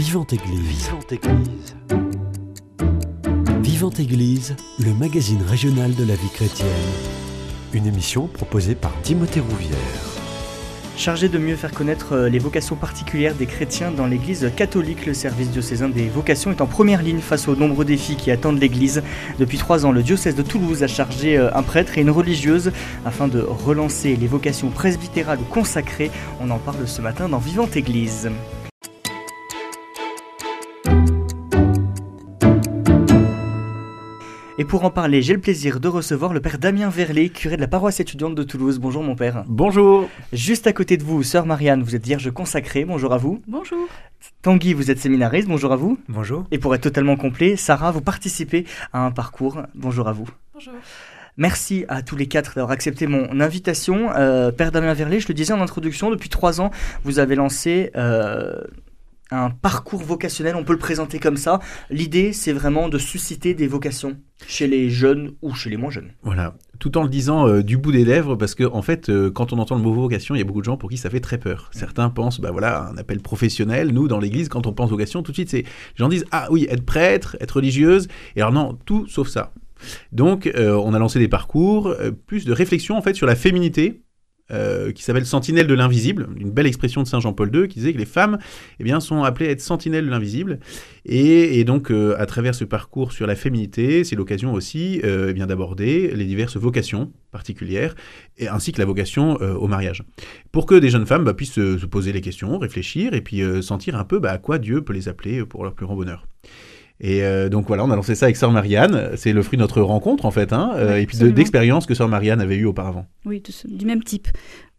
Vivante Église. Vivante Église. Vivante Église, le magazine régional de la vie chrétienne. Une émission proposée par Timothée Rouvière. Chargé de mieux faire connaître euh, les vocations particulières des chrétiens dans l'Église catholique, le service diocésain des vocations est en première ligne face aux nombreux défis qui attendent l'Église. Depuis trois ans, le diocèse de Toulouse a chargé euh, un prêtre et une religieuse afin de relancer les vocations presbytérales ou consacrées. On en parle ce matin dans Vivante Église. Et pour en parler, j'ai le plaisir de recevoir le père Damien Verlet, curé de la paroisse étudiante de Toulouse. Bonjour mon père. Bonjour. Juste à côté de vous, sœur Marianne, vous êtes vierge consacrée. Bonjour à vous. Bonjour. Tanguy, vous êtes séminariste. Bonjour à vous. Bonjour. Et pour être totalement complet, Sarah, vous participez à un parcours. Bonjour à vous. Bonjour. Merci à tous les quatre d'avoir accepté mon invitation. Euh, Père Damien Verlet, je le disais en introduction, depuis trois ans, vous avez lancé euh, un parcours vocationnel, on peut le présenter comme ça. L'idée, c'est vraiment de susciter des vocations chez les jeunes ou chez les moins jeunes. Voilà, tout en le disant euh, du bout des lèvres, parce que en fait, euh, quand on entend le mot vocation, il y a beaucoup de gens pour qui ça fait très peur. Certains pensent, bah voilà, un appel professionnel. Nous, dans l'Église, quand on pense vocation, tout de suite, c'est les gens disent, ah oui, être prêtre, être religieuse. Et alors non, tout sauf ça. Donc, euh, on a lancé des parcours, plus de réflexion en fait sur la féminité, euh, qui s'appelle Sentinelle de l'invisible, une belle expression de Saint Jean-Paul II qui disait que les femmes eh bien, sont appelées à être sentinelles de l'invisible. Et, donc, euh, à travers ce parcours sur la féminité, c'est l'occasion aussi euh, eh bien d'aborder les diverses vocations particulières, et ainsi que la vocation au mariage. Pour que des jeunes femmes bah, puissent se, se poser les questions, réfléchir, et puis sentir un peu bah, à quoi Dieu peut les appeler pour leur plus grand bonheur. Et euh, donc voilà, on a lancé ça avec Sœur Marianne. C'est le fruit de notre rencontre en fait, hein, euh, Oui, et puis d'expériences que Sœur Marianne avait eues auparavant. Oui, du même type.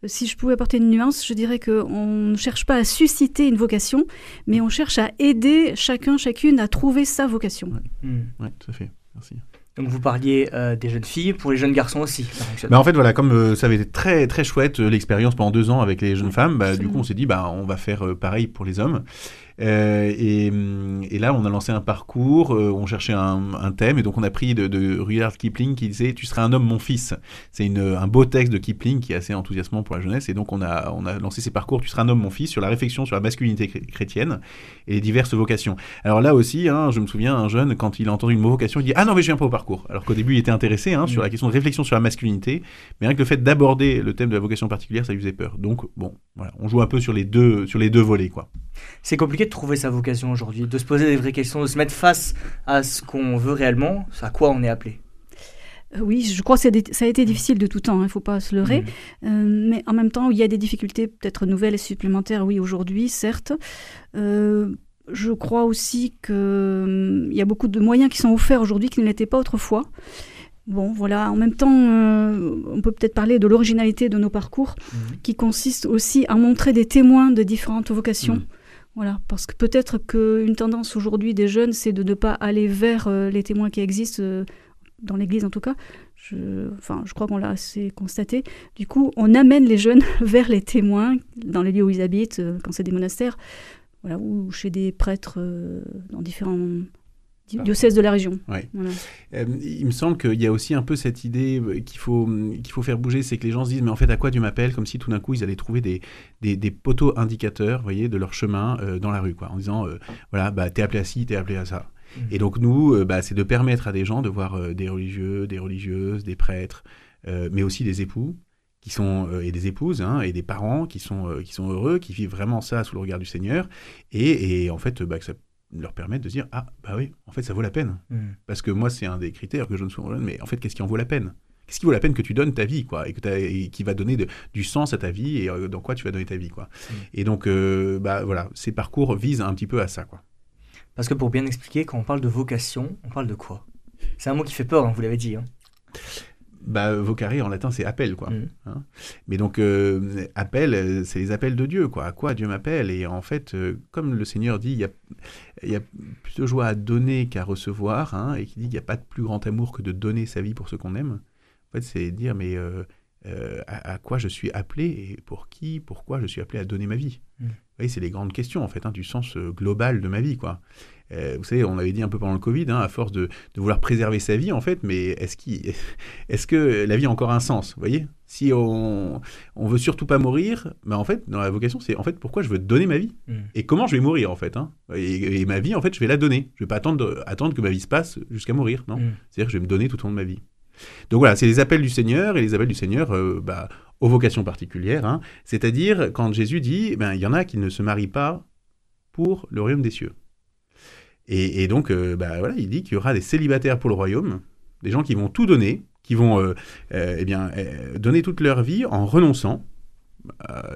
Euh, Si je pouvais apporter une nuance, je dirais qu'on ne cherche pas à susciter une vocation, mais on cherche à aider chacun, chacune à trouver sa vocation. Hmm. Ouais, tout à fait. Merci. Donc vous parliez euh, des jeunes filles, pour les jeunes garçons aussi. Bah en fait voilà, comme euh, ça avait été très très chouette euh, l'expérience pendant deux ans avec les jeunes femmes, bah, du coup on s'est dit bah on va faire euh, pareil pour les hommes. Euh, et, et là on a lancé un parcours, euh, on cherchait un, un thème et donc on a pris de, de Rudyard Kipling qui disait tu seras un homme mon fils. C'est un beau texte de Kipling qui est assez enthousiasmant pour la jeunesse et donc on a on a lancé ces parcours tu seras un homme mon fils sur la réflexion sur la masculinité chré- chrétienne et les diverses vocations. Alors là aussi, hein, je me souviens, un jeune, quand il a entendu une vocation, il dit Ah non, mais je viens pas au parcours. Alors qu'au début, il était intéressé hein, sur Mm. la question de réflexion sur la masculinité, mais rien que le fait d'aborder le thème de la vocation particulière, ça lui faisait peur. Donc, bon, voilà, on joue un peu sur les deux, sur les deux volets, quoi. C'est compliqué de trouver sa vocation aujourd'hui, de se poser des vraies questions, de se mettre face à ce qu'on veut réellement, à quoi on est appelé. Euh, Oui, je crois que ça a été difficile de tout temps, il ne faut pas se leurrer. Hmm. Euh, mais en même temps, il y a des difficultés peut-être nouvelles et supplémentaires, oui, aujourd'hui, certes. Euh, je crois aussi qu'il y a beaucoup de moyens qui sont offerts aujourd'hui qui ne l'étaient pas autrefois. Bon, voilà, en même temps, euh, on peut peut-être parler de l'originalité de nos parcours, Mhm. qui consiste aussi à montrer des témoins de différentes vocations. Mhm. Voilà, parce que peut-être qu'une tendance aujourd'hui des jeunes, c'est de ne pas aller vers euh, les témoins qui existent, euh, dans l'Église en tout cas. Je, enfin, je crois qu'on l'a assez constaté. Du coup, on amène les jeunes vers les témoins dans les lieux où ils habitent, euh, quand c'est des monastères, voilà, ou chez des prêtres dans différents Ah. diocèses de la région. Ouais. Voilà. Euh, il me semble qu'il y a aussi un peu cette idée euh, qu'il faut, qu'il faut faire bouger, c'est que les gens se disent, mais en fait, à quoi Dieu m'appelle Comme si tout d'un coup, ils allaient trouver des, des, des poteaux indicateurs, vous voyez, de leur chemin euh, dans la rue, quoi, en disant, euh, voilà, bah, t'es appelé à ci, t'es appelé à ça. Mhm. Et donc, nous, euh, bah, c'est de permettre à des gens de voir euh, des religieux, des religieuses, des prêtres, euh, mais aussi des époux qui sont euh, et des épouses hein, et des parents qui sont euh, qui sont heureux, qui vivent vraiment ça sous le regard du Seigneur, et, et en fait, bah, que ça leur permette de dire ah bah oui, en fait, ça vaut la peine. Hmm. Parce que moi, c'est un des critères que je ne souvent donne, mais en fait, qu'est-ce qui en vaut la peine? Qu'est-ce qui vaut la peine que tu donnes ta vie, quoi, et, que et qui va donner de- du sens à ta vie, et euh, dans quoi tu vas donner ta vie, quoi. Et donc, euh, bah voilà, ces parcours visent un petit peu à ça, quoi. Parce que pour bien expliquer, quand on parle de vocation, on parle de quoi? C'est un mot qui fait peur, hein, vous l'avez dit. hein. Bah, vocare en latin, c'est appel, quoi. Mhm. Hein mais donc, euh, appel, euh, c'est les appels de Dieu, quoi. À quoi Dieu m'appelle? Et en fait, euh, comme le Seigneur dit, il y a, y a plus de joie à donner qu'à recevoir, hein, et qui dit qu'il n'y a pas de plus grand amour que de donner sa vie pour ce qu'on aime. En fait, c'est dire, mais euh, à, quoi je suis appelé et pour qui, pourquoi je suis appelé à donner ma vie? Mm. Vous voyez, c'est les grandes questions en fait, hein, du sens global de ma vie, quoi. Euh, vous savez, on avait dit un peu pendant le Covid, hein, à force de, vouloir préserver sa vie, en fait, mais est-ce, est que la vie a encore un sens Vous voyez? Si on, on veut surtout pas mourir, ben en fait, dans la vocation, c'est en fait pourquoi je veux donner ma vie? Mm. et comment je vais mourir, en fait. Hein? Et, ma vie, en fait, je vais la donner. Je vais pas attendre, attendre que ma vie se passe jusqu'à mourir, non? Mm. C'est-à-dire que je vais me donner tout au long de ma vie. Donc voilà, c'est les appels du Seigneur, et les appels du Seigneur, euh, bah, aux vocations particulières. Hein. C'est-à-dire, quand Jésus dit, ben, il y en a qui ne se marient pas pour le royaume des cieux. Et, donc, euh, bah, voilà, il dit qu'il y aura des célibataires pour le royaume, des gens qui vont tout donner, qui vont euh, euh, eh bien, donner toute leur vie en renonçant à,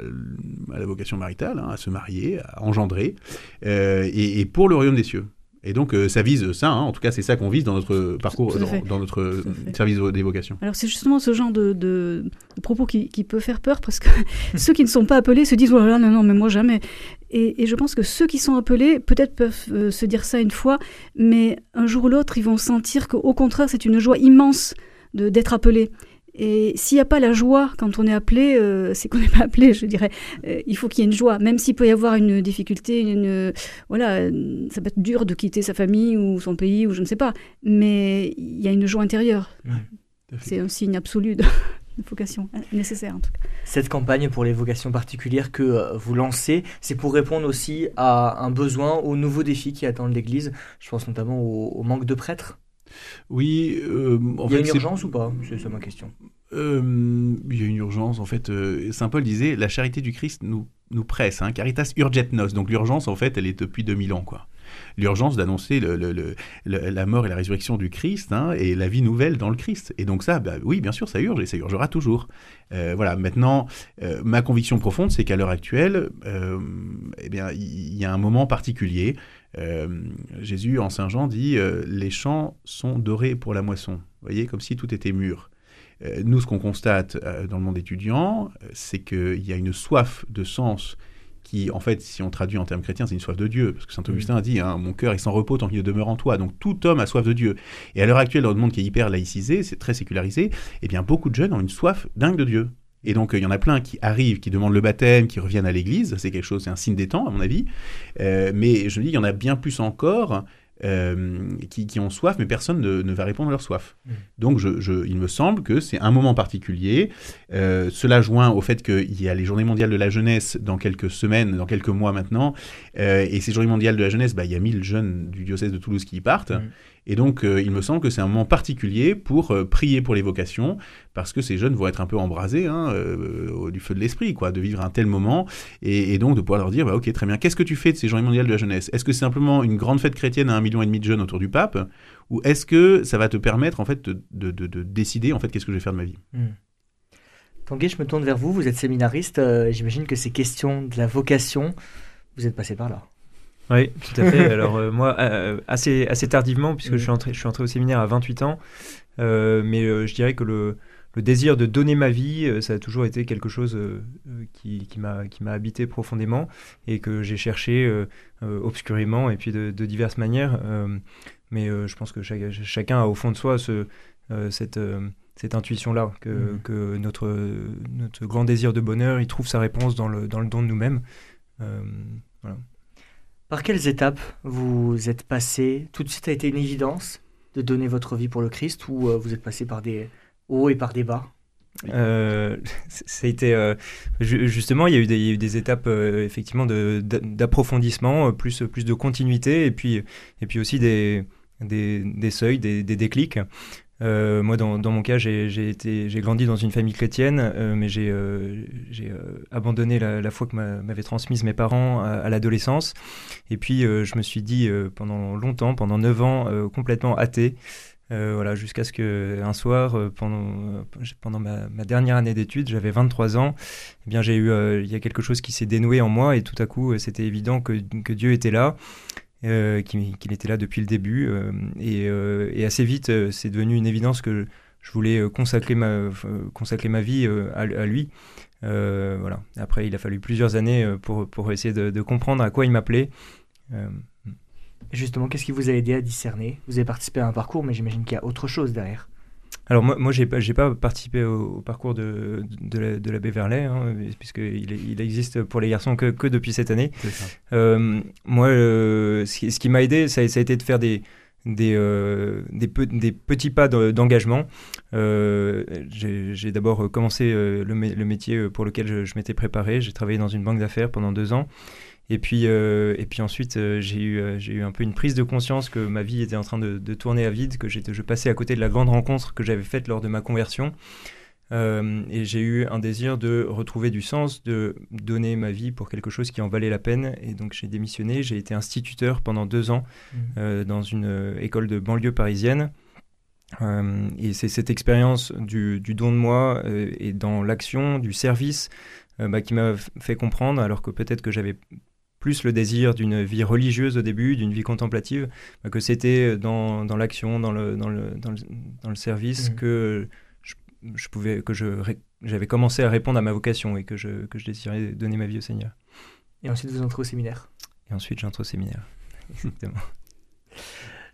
la vocation maritale, hein, à se marier, à engendrer, et, pour le royaume des cieux. Et donc, euh, ça vise ça, hein. en tout cas, c'est ça qu'on vise dans notre parcours, dans, notre service d'évocation. Alors, c'est justement ce genre de, propos qui, peut faire peur, parce que ceux qui ne sont pas appelés se disent Oh là non, non, mais moi jamais. Et, je pense que ceux qui sont appelés, peut-être peuvent euh, se dire ça une fois, mais un jour ou l'autre, ils vont sentir qu'au contraire, c'est une joie immense d'être appelés. Et s'il n'y a pas la joie quand on est appelé, euh, c'est qu'on n'est pas appelé, je dirais. Euh, il faut qu'il y ait une joie, même s'il peut y avoir une difficulté, une, voilà, ça peut être dur de quitter sa famille ou son pays ou je ne sais pas, mais il y a une joie intérieure. c'est un signe absolu de, vocation hein, nécessaire en tout cas. Cette campagne pour les vocations particulières que euh, vous lancez, c'est pour répondre aussi à un besoin, aux nouveaux défis qui attendent l'Église. Je pense notamment au manque de prêtres. Oui. Euh, il y a une urgence ou pas? C'est ça ma question. Euh, il y a une urgence, en fait. Euh, Saint Paul disait la charité du Christ nous, nous presse, hein, caritas urget nos. Donc l'urgence, en fait, elle est depuis 2000 ans, quoi. L'urgence d'annoncer la mort et la résurrection du Christ hein, et la vie nouvelle dans le Christ. Et donc ça, bah, oui, bien sûr, ça urge et ça urgera toujours. voilà. Maintenant, ma conviction profonde, c'est qu'à l'heure actuelle, eh bien, il y a un moment particulier euh, Jésus, en Saint Jean, dit euh, Les champs sont dorés pour la moisson. Vous voyez, comme si tout était mûr. Euh, nous, ce qu'on constate dans le monde étudiant, c'est qu'il y a une soif de sens qui, en fait, si on traduit en termes chrétiens, c'est une soif de Dieu. Parce que saint Augustin a dit hein, Mon cœur est sans repos tant qu'il demeure en toi. Donc tout homme a soif de Dieu. Et à l'heure actuelle, dans le monde qui est hyper laïcisé, c'est très sécularisé, eh bien beaucoup de jeunes ont une soif dingue de Dieu. Et donc, il y en a plein qui arrivent, qui demandent le baptême, qui reviennent à l'église. C'est quelque chose, c'est un signe des temps, à mon avis. Euh, mais je me dis, il y en a bien plus encore euh, qui, ont soif, mais personne ne, va répondre à leur soif. Mm. Donc, je, il me semble que c'est un moment particulier. Euh, cela joint au fait qu'il y a les Journées mondiales de la jeunesse dans quelques semaines, dans quelques mois maintenant. et ces Journées mondiales de la jeunesse, bah, il y a 1000 jeunes du diocèse de Toulouse qui y partent. Mm. Et donc, euh, il me semble que c'est un moment particulier pour euh, prier pour les vocations, parce que ces jeunes vont être un peu embrasés hein, euh, du feu de l'esprit, quoi, de vivre un tel moment, et, donc de pouvoir leur dire, bah, ok, très bien, qu'est-ce que tu fais de ces journées mondiales de la jeunesse? Est-ce que c'est simplement une grande fête chrétienne à un million et demi de jeunes autour du pape, ou est-ce que ça va te permettre en fait de, de, décider en fait qu'est-ce que je vais faire de ma vie? Hmm. Tanguy, je me tourne vers vous, vous êtes séminariste, j'imagine que ces questions de la vocation, vous êtes passé par là. Oui, tout à fait. Alors euh, moi, euh, assez, assez tardivement, puisque je, suis entré, je suis entré au séminaire à 28 ans, euh, mais je dirais que le, le, désir de donner ma vie, ça a toujours été quelque chose qui, qui m'a habité profondément et que j'ai cherché obscurément et puis de, de diverses manières. mais je pense que chacun a au fond de soi ce, cette cette intuition-là, que, mmh. que, notre, notre grand désir de bonheur, il trouve sa réponse dans le, dans le don de nous-mêmes. voilà. Par quelles étapes vous êtes passé? Tout de suite a été une évidence de donner votre vie pour le Christ ou euh, vous êtes passé par des hauts et par des bas? Euh, ça a été euh, justement il y, a eu des, des étapes effectivement d'approfondissement plus plus de continuité et puis et puis aussi des des, des seuils des, des déclics euh, moi, dans, mon cas, j'ai grandi dans une famille chrétienne, euh, mais j'ai euh, abandonné la, foi que m'avaient transmise mes parents à, l'adolescence. Et puis, je me suis dit pendant longtemps, pendant 9 ans, complètement athée. voilà, jusqu'à ce que un soir, pendant, pendant ma, dernière année d'études, j'avais 23 ans, eh bien j'ai eu, il y a quelque chose qui s'est dénoué en moi et tout à coup, c'était évident que Dieu était là euh, qu'il était là depuis le début. Euh, euh, et, assez vite, c'est devenu une évidence que je voulais consacrer ma, vie à, lui. voilà. Après, il a fallu plusieurs années pour, pour essayer de, comprendre à quoi il m'appelait. Justement, qu'est-ce qui vous a aidé à discerner? Vous avez participé à un parcours, mais j'imagine qu'il y a autre chose derrière. Alors moi, moi j'ai pas, pas participé au, parcours de, de, de l'abbé Verlet, hein, puisqu'il il existe pour les garçons que, que depuis cette année. Euh, moi, euh, ce qui, ce qui m'a aidé, ça, ça, a été de faire des, des, euh, des, des, petits pas d'engagement. J'ai d'abord commencé le, le, métier pour lequel je, je m'étais préparé. J'ai travaillé dans une banque d'affaires pendant deux ans. Et puis, euh, et puis ensuite, euh, j'ai eu, euh, j'ai eu un peu une prise de conscience que ma vie était en train de, tourner à vide, que je passais à côté de la grande rencontre que j'avais faite lors de ma conversion. et j'ai eu un désir de retrouver du sens, de donner ma vie pour quelque chose qui en valait la peine. Et donc j'ai démissionné, j'ai été instituteur pendant deux ans mmh. dans une école de banlieue parisienne. et c'est cette expérience du, du, don de moi et dans l'action, du service, bah, qui m'a fait comprendre, alors que peut-être que j'avais plus le désir d'une vie religieuse au début, d'une vie contemplative, bah, que c'était dans, dans l'action, dans le, dans, le, dans, le, dans le service mmh. que je, pouvais, que je, j'avais commencé à répondre à ma vocation et que je, que je désirais donner ma vie au Seigneur. Et ensuite, vous entrez au séminaire. Et ensuite, j'entre au séminaire. Exactement.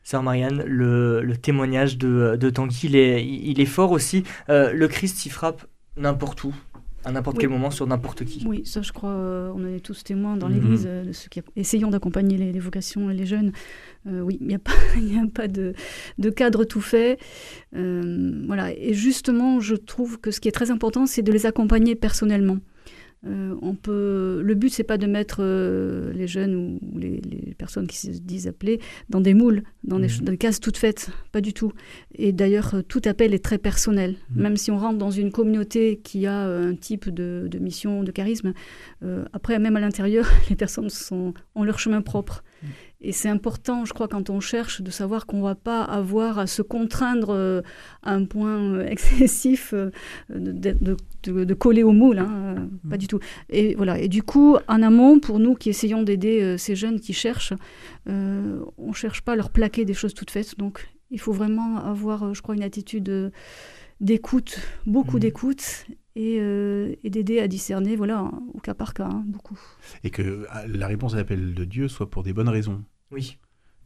Sœur Marianne, le, le, témoignage de, de Tanguy, il est, il est fort aussi. Euh, le Christ, il frappe n'importe où à n'importe quel moment sur n'importe qui. Oui, ça je crois, euh, on est tous témoins dans l'Église mhm. euh, de ceux qui essayons d'accompagner les, vocations et les jeunes. Euh, oui, il n'y a pas, a pas de, de, cadre tout fait. voilà, et justement, je trouve que ce qui est très important, c'est de les accompagner personnellement. Euh, on peut, le but, c'est pas de mettre euh, les jeunes ou, les, personnes qui se disent appelées dans des moules, dans, des, mmh. cases toutes faites, pas du tout. Et d'ailleurs, euh, tout appel est très personnel. Mmh. Même si on rentre dans une communauté qui a un type de, mission, de charisme, après, même à l'intérieur, les personnes sont, ont leur chemin propre. Et c'est important, je crois, quand on cherche, de savoir qu'on ne va pas avoir à se contraindre euh, à un point euh, excessif euh, de, coller au moule. Hein, pas du tout. Et voilà. Et du coup, en amont, pour nous qui essayons d'aider ces jeunes qui cherchent, on ne cherche pas à leur plaquer des choses toutes faites. Donc, il faut vraiment avoir, je crois, une attitude d'écoute, beaucoup mmh. d'écoute, et, d'aider à discerner, voilà, au cas par cas, hein, beaucoup. Et que la réponse à l'appel de Dieu soit pour des bonnes raisons. Oui.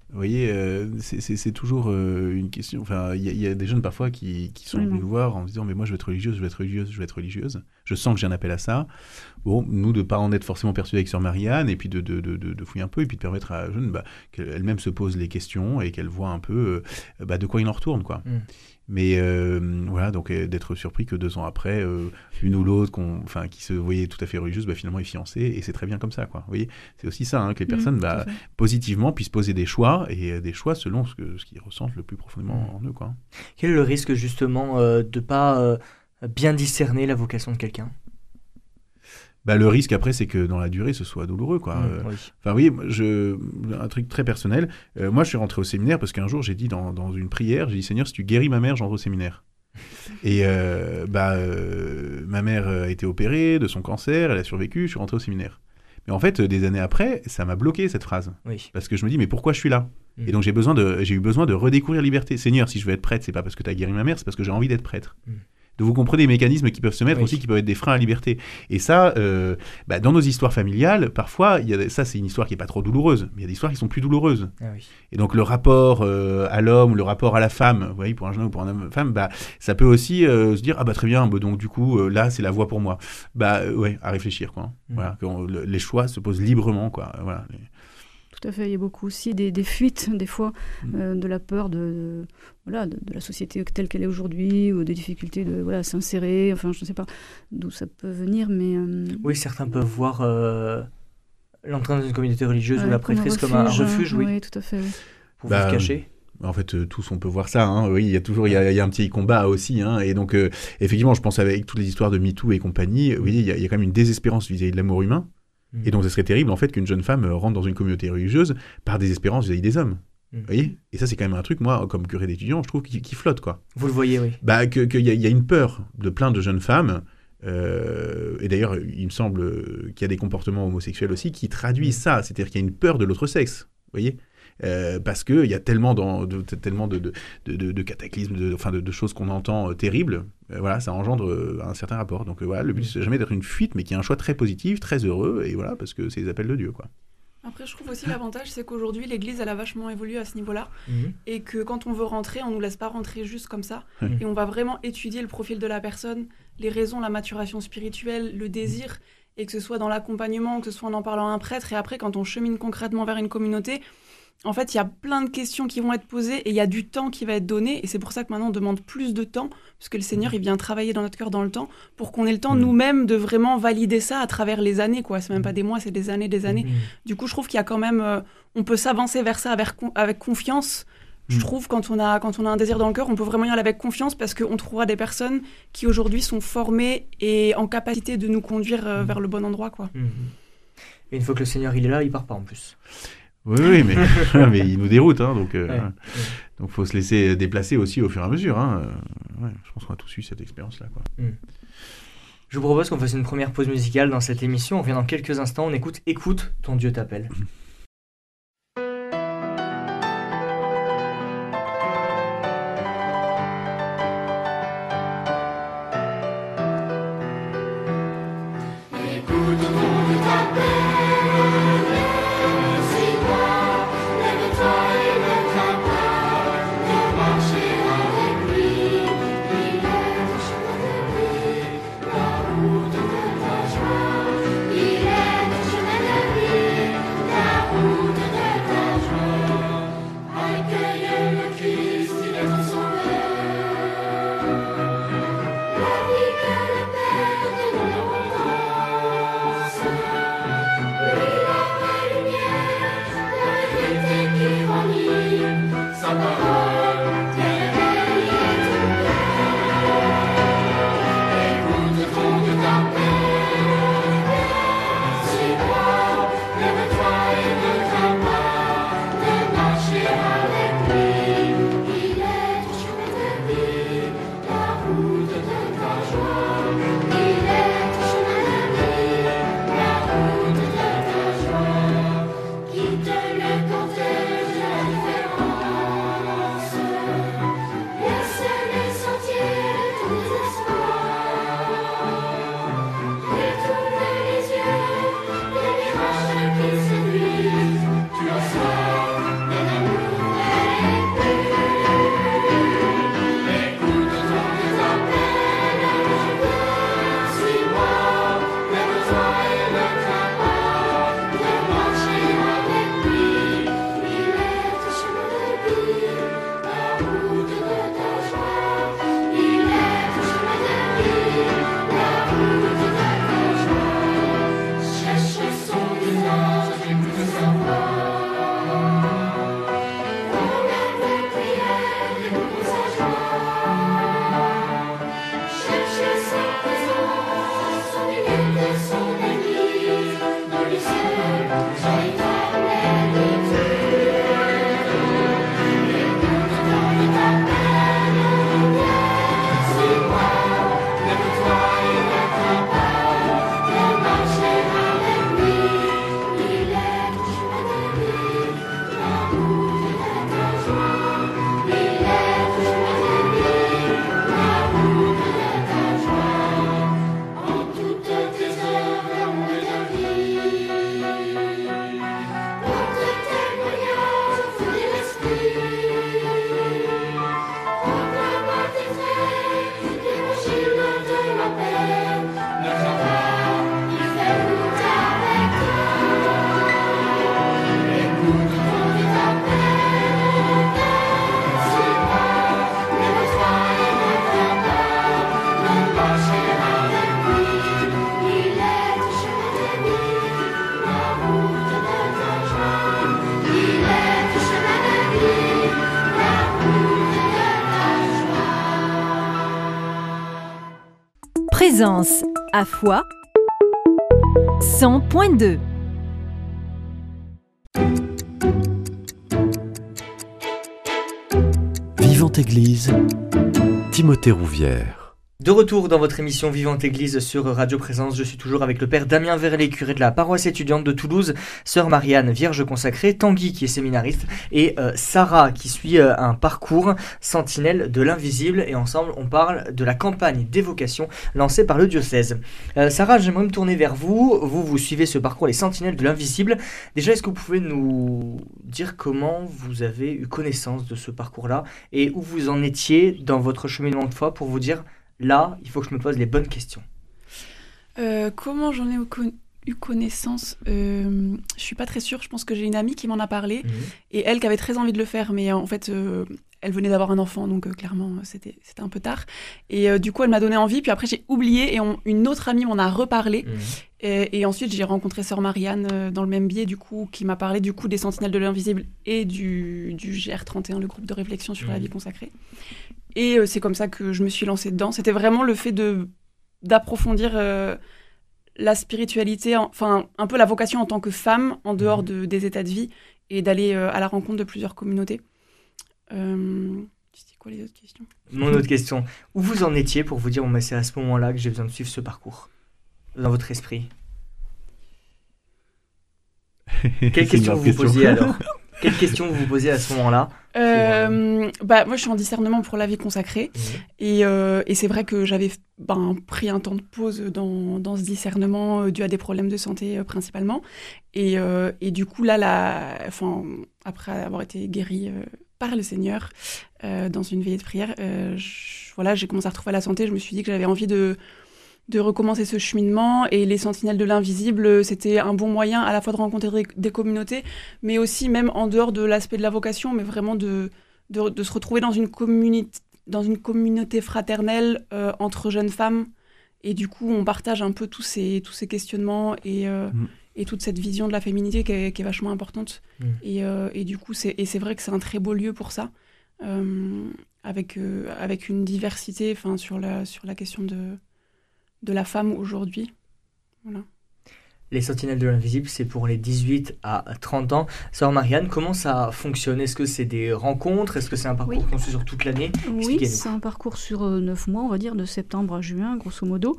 Vous voyez, euh, c'est toujours euh, une question. Enfin, il y, a des jeunes parfois qui, sont venus nous voir en disant Mais moi, je veux être religieuse, je veux être religieuse, je veux être religieuse. Je sens que j'ai un appel à ça. Bon, nous, de ne pas en être forcément persuadés avec Sœur Marianne, et puis de, de, de, fouiller un peu, et puis de permettre à la jeune bah, qu'elle-même se pose les questions et qu'elle voit un peu euh, bah, de quoi il en retourne. quoi. Mm. Mais euh, voilà, donc euh, d'être surpris que deux ans après, euh, une ou l'autre, enfin, qui se voyait tout à fait religieuse, bah, finalement est fiancée, et c'est très bien comme ça, quoi. Vous voyez, c'est aussi ça, hein, que les mmh, personnes, bah, positivement, puissent poser des choix, et des choix selon ce qu'ils ce qu'ils ressentent le plus profondément mmh. en eux, quoi. Quel est le risque, justement, de ne pas bien discerner la vocation de quelqu'un? Bah, le risque après, c'est que dans la durée, ce soit douloureux. Quoi. Mmh, euh, enfin, oui, je, un truc très personnel. Euh, moi, je suis rentré au séminaire parce qu'un jour, j'ai dit dans, dans, une prière, j'ai dit Seigneur, si tu guéris ma mère, j'entre au séminaire. Et euh, bah, ma mère a été opérée de son cancer, elle a survécu, je suis rentré au séminaire. Mais en fait, des années après, ça m'a bloqué cette phrase. Parce que je me dis, mais pourquoi je suis là? Mmh. Et donc j'ai besoin de, j'ai eu besoin de redécouvrir liberté. Seigneur, si je veux être prêtre, c'est pas parce que tu as guéri ma mère, c'est parce que j'ai envie d'être prêtre. Mmh de vous comprendre des mécanismes qui peuvent se mettre aussi, qui peuvent être des freins à la liberté. Et ça, euh, bah, dans nos histoires familiales, parfois, y a, ça c'est une histoire qui est pas trop douloureuse, mais il y a des histoires qui sont plus douloureuses. Ah et donc le rapport euh, à l'homme, le rapport à la femme, vous voyez, pour un jeune ou pour une femme, bah, ça peut aussi euh, se dire, ah bah très bien, bah, donc du coup, là c'est la voie pour moi. Bah ouais, à réfléchir, quoi. Mmh. Voilà, que les choix se posent librement, quoi. Voilà. Tout à fait. Il y a beaucoup aussi des, fuites, des fois, mm. euh, de la peur de, voilà, de, la société telle qu'elle est aujourd'hui, ou des difficultés de voilà, s'insérer. Enfin, je ne sais pas d'où ça peut venir, mais... Euh, oui, certains peuvent voir euh, l'entrée dans une communauté religieuse ou la prêtrise comme un refuge, oui. oui. tout à fait. Pour vous bah, cacher en fait, tous on peut voir ça. Hein. Oui, il y a toujours il y a, un petit combat aussi. Hein. Et donc, effectivement, je pense avec toutes les histoires de MeToo et compagnie, oui, il y, a, il y a quand même une désespérance vis-à-vis de l'amour humain. Et donc, ce serait terrible, en fait, qu'une jeune femme rentre dans une communauté religieuse par désespérance vis-à-vis des hommes. Mm. Vous voyez? Et ça, c'est quand même un truc, moi, comme curé d'étudiant, je trouve qui, flotte, quoi. Vous le voyez, oui. Bah, qu'il y, y, a une peur de plein de jeunes femmes. Euh, et d'ailleurs, il me semble qu'il y a des comportements homosexuels aussi qui traduisent mm. ça. C'est-à-dire qu'il y a une peur de l'autre sexe. Vous voyez? Euh, parce qu'il y a tellement, de, tellement de, de, cataclysmes, de, enfin de, choses qu'on entend euh, terribles, euh, voilà, ça engendre un certain rapport. Donc voilà, le but, c'est jamais d'être une fuite, mais qu'il y ait un choix très positif, très heureux, et voilà, parce que c'est les appels de Dieu, quoi. Après, je trouve aussi l'avantage, c'est qu'aujourd'hui, l'Église, elle a vachement évolué à ce niveau-là. Mhm. Et que quand on veut rentrer, on nous laisse pas rentrer juste comme ça. Et on va vraiment étudier le profil de la personne, les raisons, la maturation spirituelle, le désir. Et que ce soit dans l'accompagnement, que ce soit en en parlant à un prêtre. Et après, quand on chemine concrètement vers une communauté, en fait, il y a plein de questions qui vont être posées et il y a du temps qui va être donné. Et c'est pour ça que maintenant, on demande plus de temps, parce que le Seigneur, il vient travailler dans notre cœur dans le temps, pour qu'on ait le temps Mhm. nous-mêmes de vraiment valider ça à travers les années. quoi. C'est même pas des mois, c'est des années, des années. Mhm. Du coup, je trouve qu'il y a quand même, euh, on peut s'avancer vers ça avec, con- avec confiance. Je trouve quand on a quand on a un désir dans le cœur, on peut vraiment y aller avec confiance parce qu'on trouvera des personnes qui aujourd'hui sont formées et en capacité de nous conduire euh, vers le bon endroit, quoi. Mhm. Une fois que le Seigneur il est là, il part pas en plus. Oui, oui, mais, mais il nous déroute, hein, donc euh, Ouais. donc faut se laisser déplacer aussi au fur et à mesure. Hein. Euh, ouais, je pense qu'on a tous eu cette expérience-là. quoi. Je vous propose qu'on fasse une première pause musicale dans cette émission. On revient dans quelques instants. On écoute Écoute, ton Dieu t'appelle. Foi 100.2 Vivante Église, Timothée Rouvière. De retour dans votre émission Vivante Église sur Radio Présence, je suis toujours avec le père Damien Verlet, curé de la paroisse étudiante de Toulouse, sœur Marianne, vierge consacrée, Tanguy qui est séminariste et euh, Sarah qui suit euh, un parcours sentinelle de l'invisible et ensemble on parle de la campagne d'évocation lancée par le diocèse. Euh, Sarah, j'aimerais me tourner vers vous, vous vous suivez ce parcours les sentinelles de l'invisible. Déjà, est-ce que vous pouvez nous dire comment vous avez eu connaissance de ce parcours-là et où vous en étiez dans votre cheminement de foi pour vous dire là, il faut que je me pose les bonnes questions. Euh, comment j'en ai eu connaissance euh, Je suis pas très sûre. Je pense que j'ai une amie qui m'en a parlé Mhm. et elle qui avait très envie de le faire, mais euh, en fait, euh, elle venait d'avoir un enfant, donc clairement, c'était c'était un peu tard. Et du coup, elle m'a donné envie. Puis après, j'ai oublié et on- une autre amie m'en a reparlé. Mhm. Et, et ensuite, j'ai rencontré Sœur Marianne dans le même biais, du coup, qui m'a parlé du coup des Sentinelles de l'Invisible et du, du GR31, le groupe de réflexion sur la Mhm. vie consacrée. Et euh, c'est comme ça que je me suis lancée dedans. C'était vraiment le fait de d'approfondir euh, la spiritualité, en- enfin un peu la vocation en tant que femme en dehors de, des états de vie et d'aller euh, à la rencontre de plusieurs communautés. Euh, C'était quoi les autres questions? Mon autre question, où vous en étiez pour vous dire, bon, bah, c'est à ce moment-là que j'ai besoin de suivre ce parcours? Dans votre esprit? Quelle question vous vous question. posiez alors? Quelle question vous vous posiez à ce moment-là Euh, bah, moi, je suis en discernement pour la vie consacrée. Et, euh, et c'est vrai que j'avais ben, pris un temps de pause dans, dans ce discernement euh, dû à des problèmes de santé euh, principalement. Et, et du coup, là, la, enfin, après avoir été guérie par le Seigneur dans une veillée de prière, je- voilà, j'ai commencé à retrouver la santé. Je me suis dit que j'avais envie de, de recommencer ce cheminement. Et les Sentinelles de l'Invisible, c'était un bon moyen à la fois de rencontrer des, communautés, mais aussi même en dehors de l'aspect de la vocation, mais vraiment de, de, de se retrouver dans une communauté dans une communauté fraternelle euh, entre jeunes femmes. Et du coup, on partage un peu tous ces, tous ces questionnements et, euh, Mhm. et toute cette vision de la féminité qui est, qui est vachement importante. Mhm. Et, euh, et du coup, c'est vrai que c'est un très beau lieu pour ça, avec, avec une diversité sur, la, sur la question de, de la femme aujourd'hui. Voilà. Les Sentinelles de l'Invisible, c'est pour les 18 à 30 ans. Sœur Marianne, comment ça fonctionne? Est-ce que c'est des rencontres? Est-ce que c'est un parcours Oui. suit sur toute l'année? Oui, c'est un parcours sur euh, neuf mois, on va dire, de septembre à juin, grosso modo.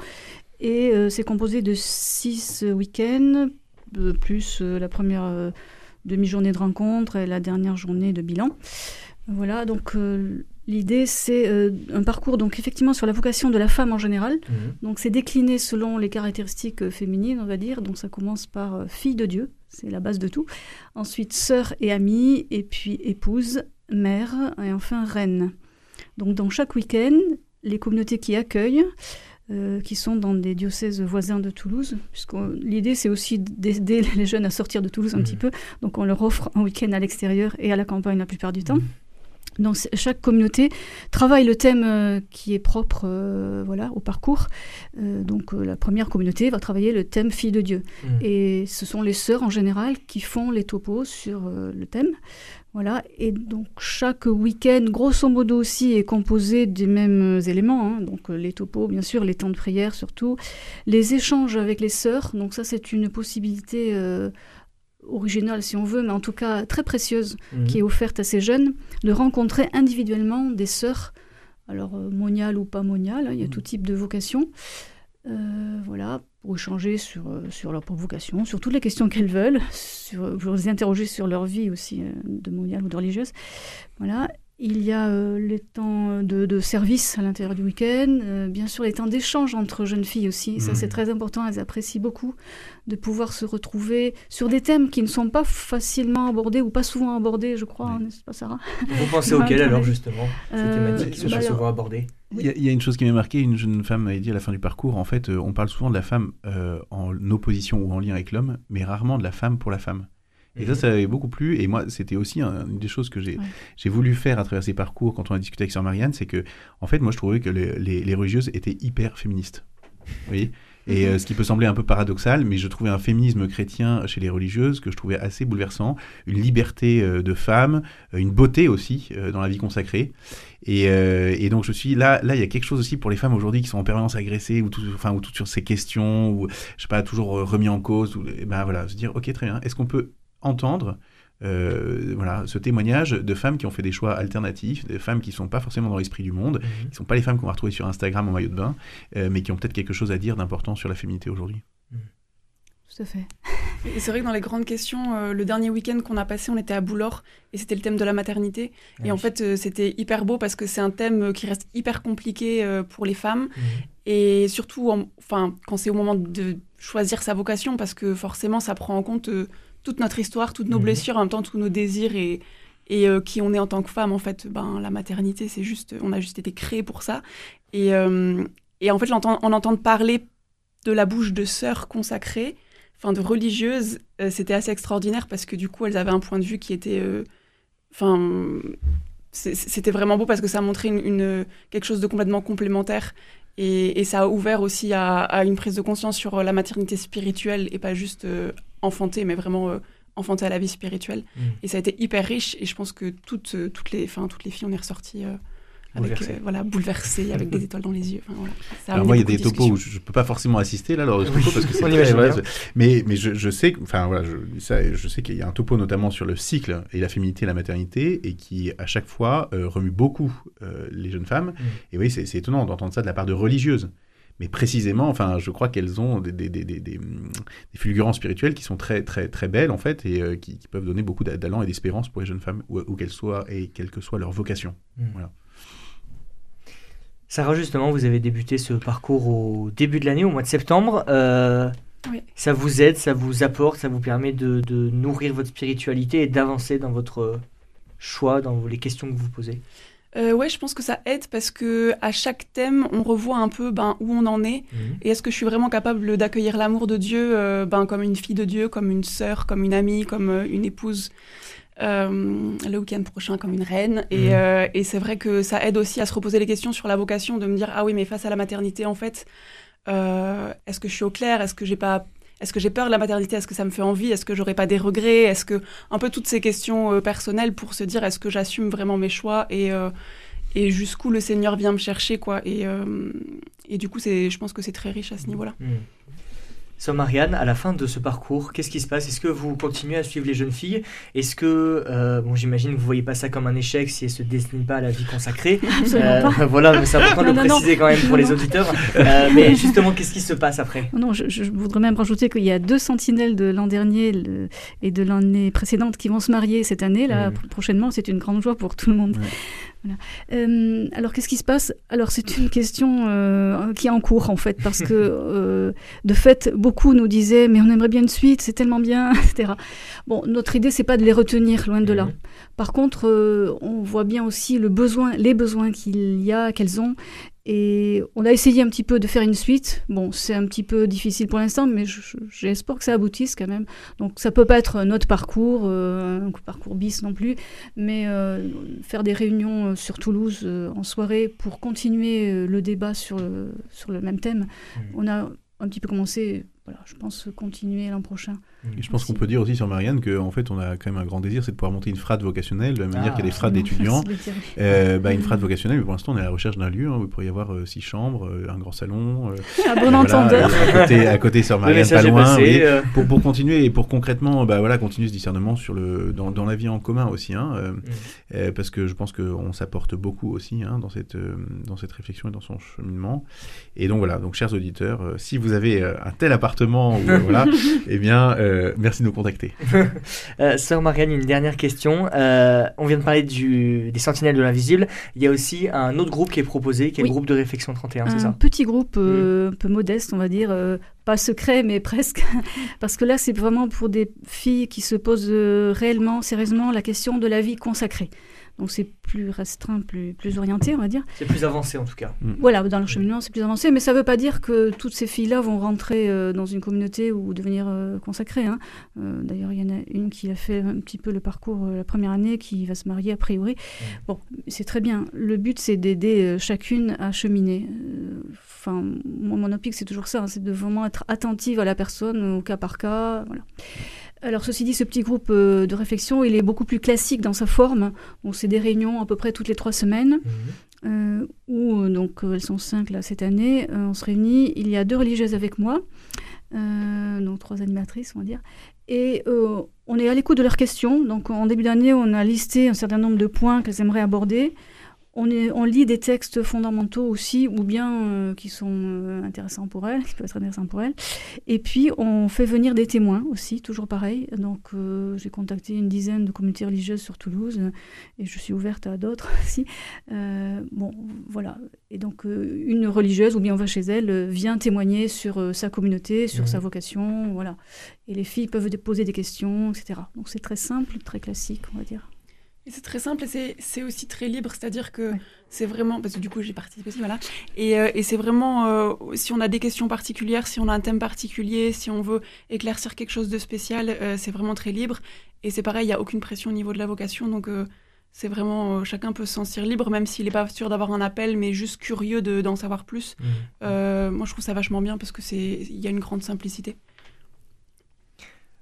Et euh, c'est composé de six euh, week-ends, euh, plus euh, la première euh, demi-journée de rencontre et la dernière journée de bilan. Voilà, donc euh, l'idée, c'est euh, un parcours, donc effectivement, sur la vocation de la femme en général. Mhm. Donc c'est décliné selon les caractéristiques euh, féminines, on va dire. Donc ça commence par euh, fille de Dieu, c'est la base de tout. Ensuite sœur et amie, et puis épouse, mère, et enfin reine. Donc dans chaque week-end, les communautés qui accueillent, qui sont dans des diocèses voisins de Toulouse, puisque l'idée c'est aussi d'aider les jeunes à sortir de Toulouse un Mhm. petit peu. Donc on leur offre un week-end à l'extérieur et à la campagne la plupart du temps. Donc chaque communauté travaille le thème euh, qui est propre euh, voilà, au parcours. Euh, donc euh, la première communauté va travailler le thème fille de Dieu. Mhm. Et ce sont les sœurs en général qui font les topos sur le thème. Voilà. Et donc chaque week-end, grosso modo aussi, est composé des mêmes éléments. hein. Donc les topos, bien sûr, les temps de prière surtout, les échanges avec les sœurs. Donc ça, c'est une possibilité euh, originale si on veut, mais en tout cas très précieuse Mhm. qui est offerte à ces jeunes, de rencontrer individuellement des sœurs, alors euh, moniales ou pas moniales, hein, il y a Mhm. tout type de vocation, euh, voilà, pour échanger sur, euh, sur leur vocation, sur toutes les questions qu'elles veulent, sur, pour les interroger sur leur vie aussi euh, de moniale ou de religieuse. Voilà. Il y a euh, les temps de, de service à l'intérieur du week-end, euh, bien sûr les temps d'échange entre jeunes filles aussi, ça Mhm. c'est très important, elles apprécient beaucoup de pouvoir se retrouver sur des thèmes qui ne sont pas facilement abordés ou pas souvent abordés, je crois, hein, n'est-ce pas Sarah? Vous pensez auquel alors justement Ces Euh, thématiques qui sont bah alors- souvent abordées? Il y, a, il y a une chose qui m'a marqué, une jeune femme m'avait dit à la fin du parcours, en fait, euh, on parle souvent de la femme euh, en opposition ou en lien avec l'homme, mais rarement de la femme pour la femme. Et ça, ça m'avait beaucoup plu. Et moi, c'était aussi un- une des choses que j'ai Ouais. voulu faire à travers ces parcours quand on a discuté avec Sœur Marianne, c'est que, en fait, moi, je trouvais que les, les- les religieuses étaient hyper féministes. Vous voyez? Et euh, ce qui peut sembler un peu paradoxal, mais je trouvais un féminisme chrétien chez les religieuses que je trouvais assez bouleversant, une liberté euh, de femme, euh, une beauté aussi euh, dans la vie consacrée. Et, et donc je suis là, là il y a quelque chose aussi pour les femmes aujourd'hui qui sont en permanence agressées ou tout, enfin ou tout sur ces questions ou je sais pas toujours remis en cause. Ou, et ben voilà, se dire ok très bien, est-ce qu'on peut entendre euh, voilà, ce témoignage de femmes qui ont fait des choix alternatifs, des femmes qui ne sont pas forcément dans l'esprit du monde, qui ne sont pas les femmes qu'on va retrouver sur Instagram en maillot de bain, euh, mais qui ont peut-être quelque chose à dire d'important sur la féminité aujourd'hui. Tout à fait. Et c'est vrai que dans les grandes questions, euh, le dernier week-end qu'on a passé, on était à Boulor et c'était le thème de la maternité. Ah et en fait, euh, c'était hyper beau parce que c'est un thème qui reste hyper compliqué euh, pour les femmes. Mhm. Et surtout, en- enfin, quand c'est au moment de choisir sa vocation, parce que forcément, ça prend en compte euh, toute notre histoire, toutes nos Mhm. blessures, en même temps tous nos désirs et, et euh, qui on est en tant que femme. En fait, ben, la maternité, c'est juste, on a juste été créé pour ça. Et, euh, et en fait, en entendre parler de la bouche de sœurs consacrées, enfin de religieuses, euh, c'était assez extraordinaire parce que du coup, elles avaient un point de vue qui était, enfin, c'était vraiment beau parce que ça montrait une, une- quelque chose de complètement complémentaire. Et, et ça a ouvert aussi à, à une prise de conscience sur euh, la maternité spirituelle et pas juste euh, enfantée, mais vraiment euh, enfantée à la vie spirituelle. Mm. Et ça a été hyper riche. Et je pense que toutes, toutes, les, toutes les filles, on est ressorties euh, avec, euh, voilà, bouleversées, avec des étoiles dans les yeux. Enfin, voilà. Ça Alors moi, il y a des de topos où je ne peux pas forcément assister là lors de ce Oui, topo parce que c'est très- mais mais je, je sais enfin voilà je ça sais qu'il y a un topo notamment sur le cycle et la féminité et la maternité et qui à chaque fois euh, remue beaucoup euh, les jeunes femmes. Et oui c'est étonnant d'entendre ça de la part de religieuses. Mais précisément enfin je crois qu'elles ont des, des, des, des, des, des fulgurances spirituelles qui sont très très très belles en fait et euh, qui, qui peuvent donner beaucoup d'a- d'allant et d'espérance pour les jeunes femmes où, où qu'elles soient et quelle que soit leur vocation Sarah, justement, vous avez débuté ce parcours au début de l'année, au mois de septembre. Euh, Oui. Ça vous aide, ça vous apporte, ça vous permet de, de nourrir votre spiritualité et d'avancer dans votre choix, dans les questions que vous posez? Euh, ouais, je pense que ça aide parce que à chaque thème, on revoit un peu ben, où on en est. Et est-ce que je suis vraiment capable d'accueillir l'amour de Dieu euh, ben, comme une fille de Dieu, comme une sœur, comme une amie, comme euh, une épouse? Le week-end prochain comme une reine. Et, Mhm. euh, et c'est vrai que ça aide aussi à se reposer les questions sur la vocation, de me dire, ah oui, mais face à la maternité, en fait, euh, est-ce que je suis au clair? Est-ce que j'ai pas... Est-ce que j'ai peur de la maternité? Est-ce que ça me fait envie? Est-ce que j'aurais pas des regrets? Est-ce que un peu toutes ces questions euh, personnelles pour se dire est-ce que j'assume vraiment mes choix et euh, et jusqu'où le Seigneur vient me chercher quoi et euh, et du coup c'est je pense que c'est très riche à ce niveau-là. Hmm. So, Marianne, à la fin de ce parcours, qu'est-ce qui se passe? Est-ce que vous continuez à suivre les jeunes filles? Est-ce que, euh, bon, j'imagine que vous voyez pas ça comme un échec si elles se destinent pas à la vie consacrée Absolument pas. Euh, Voilà, mais c'est important de le non. préciser quand même pour Non, les auditeurs. Euh, mais justement, qu'est-ce qui se passe après? Non, je, je voudrais même rajouter qu'il y a deux sentinelles de l'an dernier le- et de l'année précédente qui vont se marier cette année, là, pro- prochainement. C'est une grande joie pour tout le monde. Ouais. Voilà. Euh, alors, qu'est-ce qui se passe? Alors, c'est une question euh, qui est en cours, en fait, parce que, euh, de fait, beaucoup nous disaient, mais on aimerait bien une suite, c'est tellement bien, etc. Bon, notre idée, c'est pas de les retenir, loin de là. Par contre, on voit bien aussi le besoin, les besoins qu'il y a, qu'elles ont. Et on a essayé un petit peu de faire une suite. Bon, c'est un petit peu difficile pour l'instant, mais je- je- j'espère que ça aboutisse quand même. Donc ça peut pas être notre parcours, euh, un parcours bis non plus, mais euh, faire des réunions euh, sur Toulouse euh, en soirée pour continuer le débat sur le, sur le même thème. On a un petit peu commencé, voilà, je pense continuer l'an prochain. Et je pense qu'on peut dire aussi sur Marianne qu'en fait, on a quand même un grand désir, c'est de pouvoir monter une frate vocationnelle, de la même manière Ah, qu'il y a des frates Non, d'étudiants. Euh, bah, une frate vocationnelle, mais pour l'instant, on est à la recherche d'un lieu. hein, où il pourrait y avoir euh, six chambres, euh, un grand salon. euh, À bon voilà, entendeur. à côté, à côté sur Marianne, pas loin. passé. euh, Pour, pour continuer et pour concrètement, bah, voilà, continuer ce discernement sur le, dans, dans la vie en commun aussi. Hein, euh, Mm. euh, parce que je pense qu'on s'apporte beaucoup aussi hein, dans, cette, euh, dans cette réflexion et dans son cheminement. Et donc voilà, donc chers auditeurs, euh, si vous avez euh, un tel appartement, ou, voilà, eh bien, euh, merci de nous contacter. Euh, Sœur Marianne, une dernière question. Euh, on vient de parler du, des Sentinelles de l'Invisible. Il y a aussi un autre groupe qui est proposé, qui est Oui. le groupe de réflexion 31, c'est un ça? petit groupe euh, un peu modeste, on va dire, euh, pas secret, mais presque. Parce que là, c'est vraiment pour des filles qui se posent euh, réellement, sérieusement, la question de la vie consacrée. Donc c'est plus restreint, plus, plus orienté, on va dire. C'est plus avancé en tout cas. Voilà, dans le cheminement, c'est plus avancé, mais ça ne veut pas dire que toutes ces filles-là vont rentrer euh, dans une communauté ou devenir euh, consacrées. hein. Euh, D'ailleurs, il y en a une qui a fait un petit peu le parcours euh, la première année, qui va se marier a priori. Bon, c'est très bien. Le but, c'est d'aider euh, chacune à cheminer. Euh, Enfin, moi, mon optique, c'est toujours ça, hein, c'est de vraiment être attentive à la personne au cas par cas. Voilà. Alors, ceci dit, ce petit groupe euh, de réflexion, il est beaucoup plus classique dans sa forme. Bon, c'est des réunions à peu près toutes les trois semaines euh, où euh, donc elles sont cinq là cette année. On se réunit. Il y a deux religieuses avec moi, donc trois animatrices, on va dire. Et euh, on est à l'écoute de leurs questions. Donc en début d'année, on a listé un certain nombre de points qu'elles aimeraient aborder. On, est, on, lit des textes fondamentaux aussi, ou bien euh, qui sont euh, intéressants pour elles, qui peuvent être intéressants pour elles. Et puis, on fait venir des témoins aussi, toujours pareil. Donc, euh, j'ai contacté une dizaine de communautés religieuses sur Toulouse, et je suis ouverte à d'autres aussi. bon, voilà. Et donc, une religieuse, ou bien on va chez elle, vient témoigner sur sa communauté, sur mmh. sa vocation, voilà. Et les filles peuvent poser des questions, etc. Donc, c'est très simple, très classique, on va dire. Et c'est très simple et c'est aussi très libre, c'est-à-dire que c'est vraiment, parce que du coup j'ai participé aussi, voilà, et, euh, et c'est vraiment, euh, si on a des questions particulières, si on a un thème particulier, si on veut éclaircir quelque chose de spécial, euh, c'est vraiment très libre. Et c'est pareil, il n'y a aucune pression au niveau de la vocation, donc c'est vraiment, chacun peut se sentir libre, même s'il n'est pas sûr d'avoir un appel, mais juste curieux d'en savoir plus. Mmh. moi je trouve ça vachement bien parce qu'il y a une grande simplicité.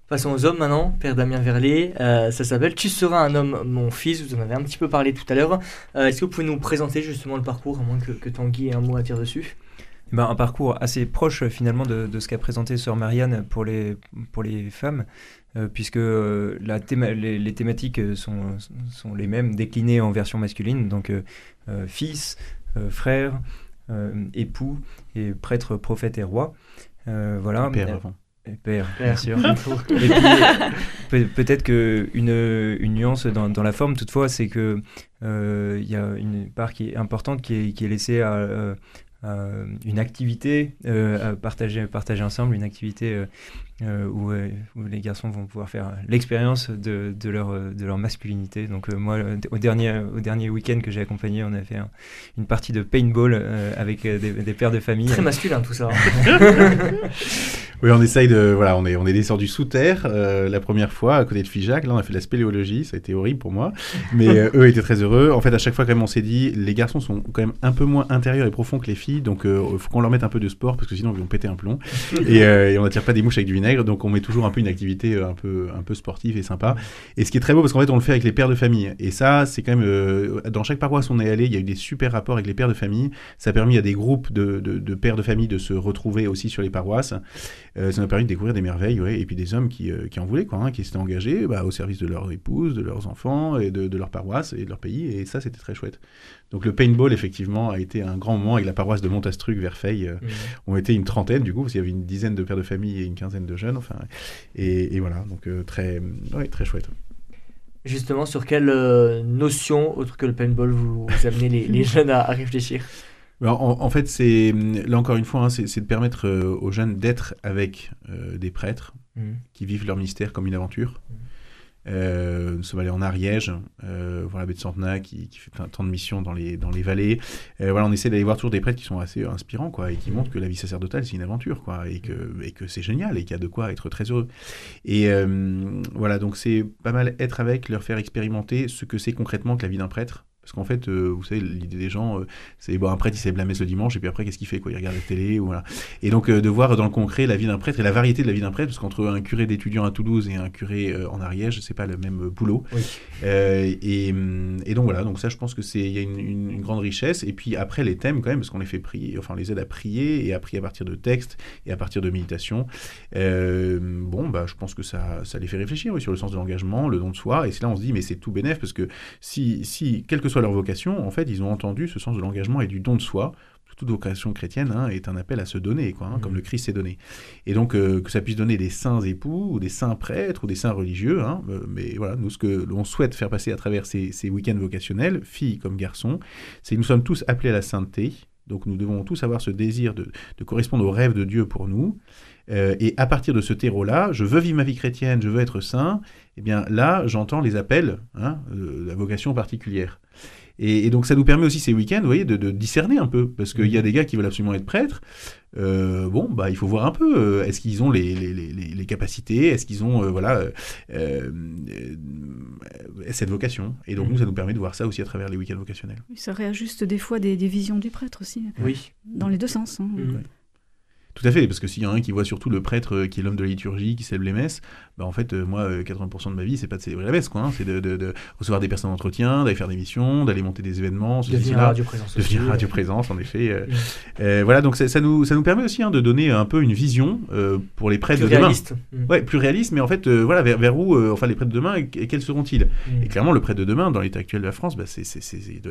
Passons aux hommes maintenant, Père Damien Verlet. Euh, ça s'appelle Tu seras un homme, mon fils. Vous en avez un petit peu parlé tout à l'heure. Euh, est-ce que vous pouvez nous présenter justement le parcours, à moins que, que Tanguy ait un mot à dire dessus? Eh ben, un parcours assez proche finalement de, de ce qu'a présenté Sœur Marianne pour les, pour les femmes, euh, puisque la les, les, thématiques sont, sont, les mêmes, déclinées en version masculine, donc fils, frère, époux, et prêtre, prophète et roi. voilà. Père avant. Père, bien sûr. et puis, peut-être qu'une une nuance dans, dans, la forme, toutefois, c'est qu'il euh, y a une part qui est importante qui est, qui est laissée à, euh, euh, une activité euh, à partager, partager ensemble, une activité euh, où, où, les garçons vont pouvoir faire l'expérience de, de, leur, de leur masculinité. Donc moi, au dernier, au dernier week-end que j'ai accompagné, on a fait une partie de paintball avec des, des, pères de famille. Très masculin tout ça. oui, on essaye de... Voilà, on est, on est descendu sous terre la première fois à côté de Figeac. Là, on a fait de la spéléologie, ça a été horrible pour moi. Mais eux étaient très heureux. En fait, à chaque fois, quand même, on s'est dit, les garçons sont quand même un peu moins intérieurs et profonds que les filles donc il euh, faut qu'on leur mette un peu de sport parce que sinon ils vont péter un plomb. Euh, et, on n'attire pas des mouches avec du vinaigre, donc on met toujours un peu une activité euh, un peu, un peu sportive et sympa. Et ce qui est très beau parce qu'en fait on le fait avec les pères de famille. Et ça, c'est quand même dans chaque paroisse où on est allé, il y a eu des super rapports avec les pères de famille. Ça a permis à des groupes de, de, pères de famille de se retrouver aussi sur les paroisses. ça nous a permis de découvrir des merveilles, et puis des hommes qui, qui en voulaient, quoi, hein, qui s'étaient engagés bah, au service de leur épouse, de leurs enfants et de leur paroisse et de leur pays. Et ça, c'était très chouette. Donc le paintball, effectivement, a été un grand moment avec la paroisse de Montastruc, Verfeil. Euh, ont été une trentaine, du coup, parce qu'il y avait une dizaine de pères de famille et une quinzaine de jeunes. Enfin, et, voilà, donc euh, très, très chouette. Justement, sur quelle euh, notion, autre que le paintball, vous, amenez les, jeunes à, réfléchir? En, fait, c'est là encore une fois, hein, c'est de permettre aux jeunes d'être avec des prêtres mmh. qui vivent leur mystère comme une aventure. Mmh. Euh, nous sommes allés en Ariège, euh, voir la baie de Santenac qui, fait tant de missions dans les, dans les vallées. Euh, voilà, on essaie d'aller voir toujours des prêtres qui sont assez inspirants quoi, et qui montrent que la vie sacerdotale c'est une aventure quoi, et que, et que c'est génial et qu'il y a de quoi être très heureux. Et voilà, donc c'est pas mal être avec, leur faire expérimenter ce que c'est concrètement que la vie d'un prêtre parce qu'en fait, euh, vous savez, l'idée des gens, euh, c'est bon, un prêtre, il célèbre la messe le dimanche, et puis après, qu'est-ce qu'il fait quoi? Il regarde la télé, ou voilà. Et donc, euh, de voir dans le concret la vie d'un prêtre et la variété de la vie d'un prêtre, parce qu'entre un curé d'étudiants à Toulouse et un curé en Ariège, c'est pas le même boulot. Et, et, donc voilà, donc ça, je pense que c'est il y a une, une, grande richesse. Et puis après, les thèmes quand même, parce qu'on les fait prier, enfin, on les aide à prier et à prier à partir de textes et à partir de méditation. bon, bah, je pense que ça, ça les fait réfléchir oui, sur le sens de l'engagement, le don de soi. Et c'est là, on se dit, mais c'est tout bénéf, parce que si, si quelque soit leur vocation, en fait, ils ont entendu ce sens de l'engagement et du don de soi. Toute vocation chrétienne hein, est un appel à se donner, quoi, hein, comme mmh. le Christ s'est donné. Et donc, euh, que ça puisse donner des saints époux, ou des saints prêtres, ou des saints religieux, hein, euh, mais voilà, nous, ce que l'on souhaite faire passer à travers ces, week-ends vocationnels, filles comme garçons, c'est que nous sommes tous appelés à la sainteté, donc nous devons tous avoir ce désir de, correspondre au rêve de Dieu pour nous. Euh, et à partir de ce terreau-là, je veux vivre ma vie chrétienne, je veux être saint, et eh bien là, j'entends les appels, hein, la vocation particulière. Et, donc ça nous permet aussi ces week-ends, vous voyez, de, discerner un peu, parce qu'il y a mhm. des gars qui veulent absolument être prêtres. Euh, bon, bah il faut voir un peu. Euh, est-ce qu'ils ont les, les, les, les capacités Est-ce qu'ils ont euh, voilà cette vocation Et donc nous, ça nous permet de voir ça aussi à travers les week-ends vocationnels. Ça réajuste des fois des, des visions du prêtre aussi. Oui. Dans les deux sens. Hein. Tout à fait, parce que s'il y en a un qui voit surtout le prêtre qui est l'homme de la liturgie, qui célèbre les messes, bah, en fait, euh, moi, euh, 80% de ma vie, c'est pas de célébrer la messe, quoi. hein. c'est de, de- de recevoir des personnes d'entretien, d'aller faire des missions, d'aller monter des événements, ceci, Devenir cela. radio présence. Devenir aussi. radio présence, en effet. euh. Mm. Euh, voilà, donc ça, ça nous, ça nous permet aussi hein, de donner un peu une vision euh, pour les prêtres Plus de demain. réaliste. Mm. Ouais, plus réaliste, mais en fait, euh, voilà, vers, vers où, euh, enfin, les prêtres de demain, et, et quels seront-ils? Mm. Et clairement, le prêtre de demain, dans l'état actuel de la France, bah, c'est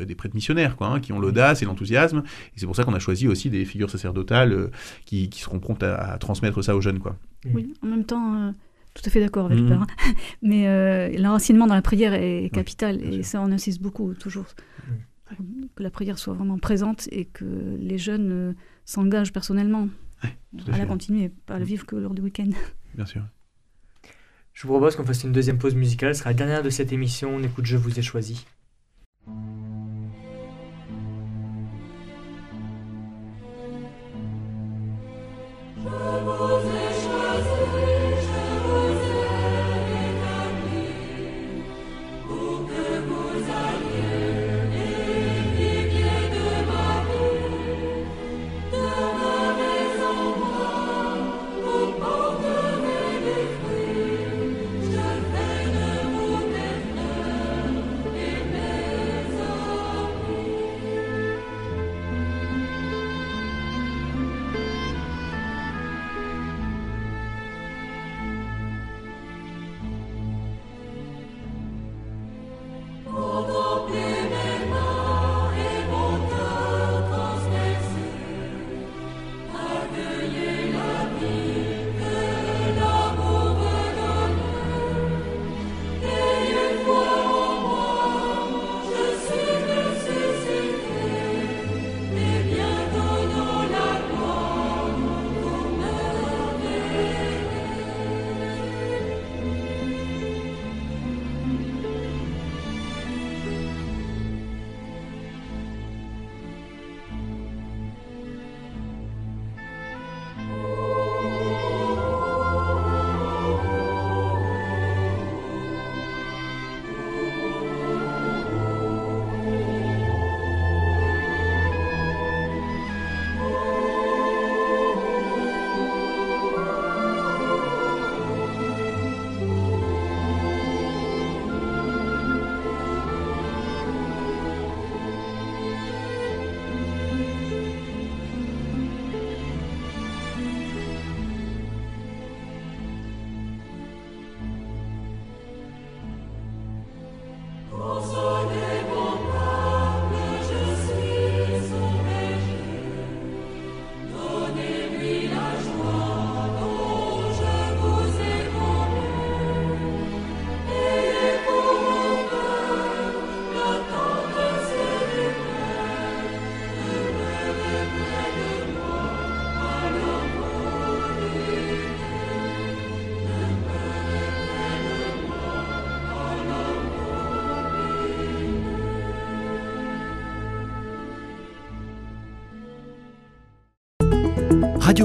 des prêtres missionnaires, quoi, hein, qui ont l'audace et l'enthousiasme. Et c'est pour ça qu'on a choisi aussi des figures sacerdotales euh, qui, qui seront promptes à, à transmettre ça aux jeunes, quoi. Oui, en même temps, euh, tout à fait d'accord avec le père. hein. Mais euh, l'enracinement dans la prière est capital et ça, on insiste beaucoup toujours. Que la prière soit vraiment présente et que les jeunes euh, s'engagent personnellement à à la continuer, pas à le vivre que lors du week-end. Bien sûr. Je vous propose qu'on fasse une deuxième pause musicale. Ce sera la dernière de cette émission. On écoute Je vous ai choisi.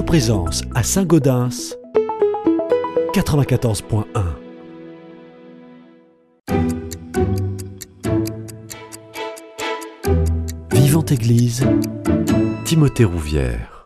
Présence à Saint-Gaudens 94.1 Vivante Église, Timothée Rouvière.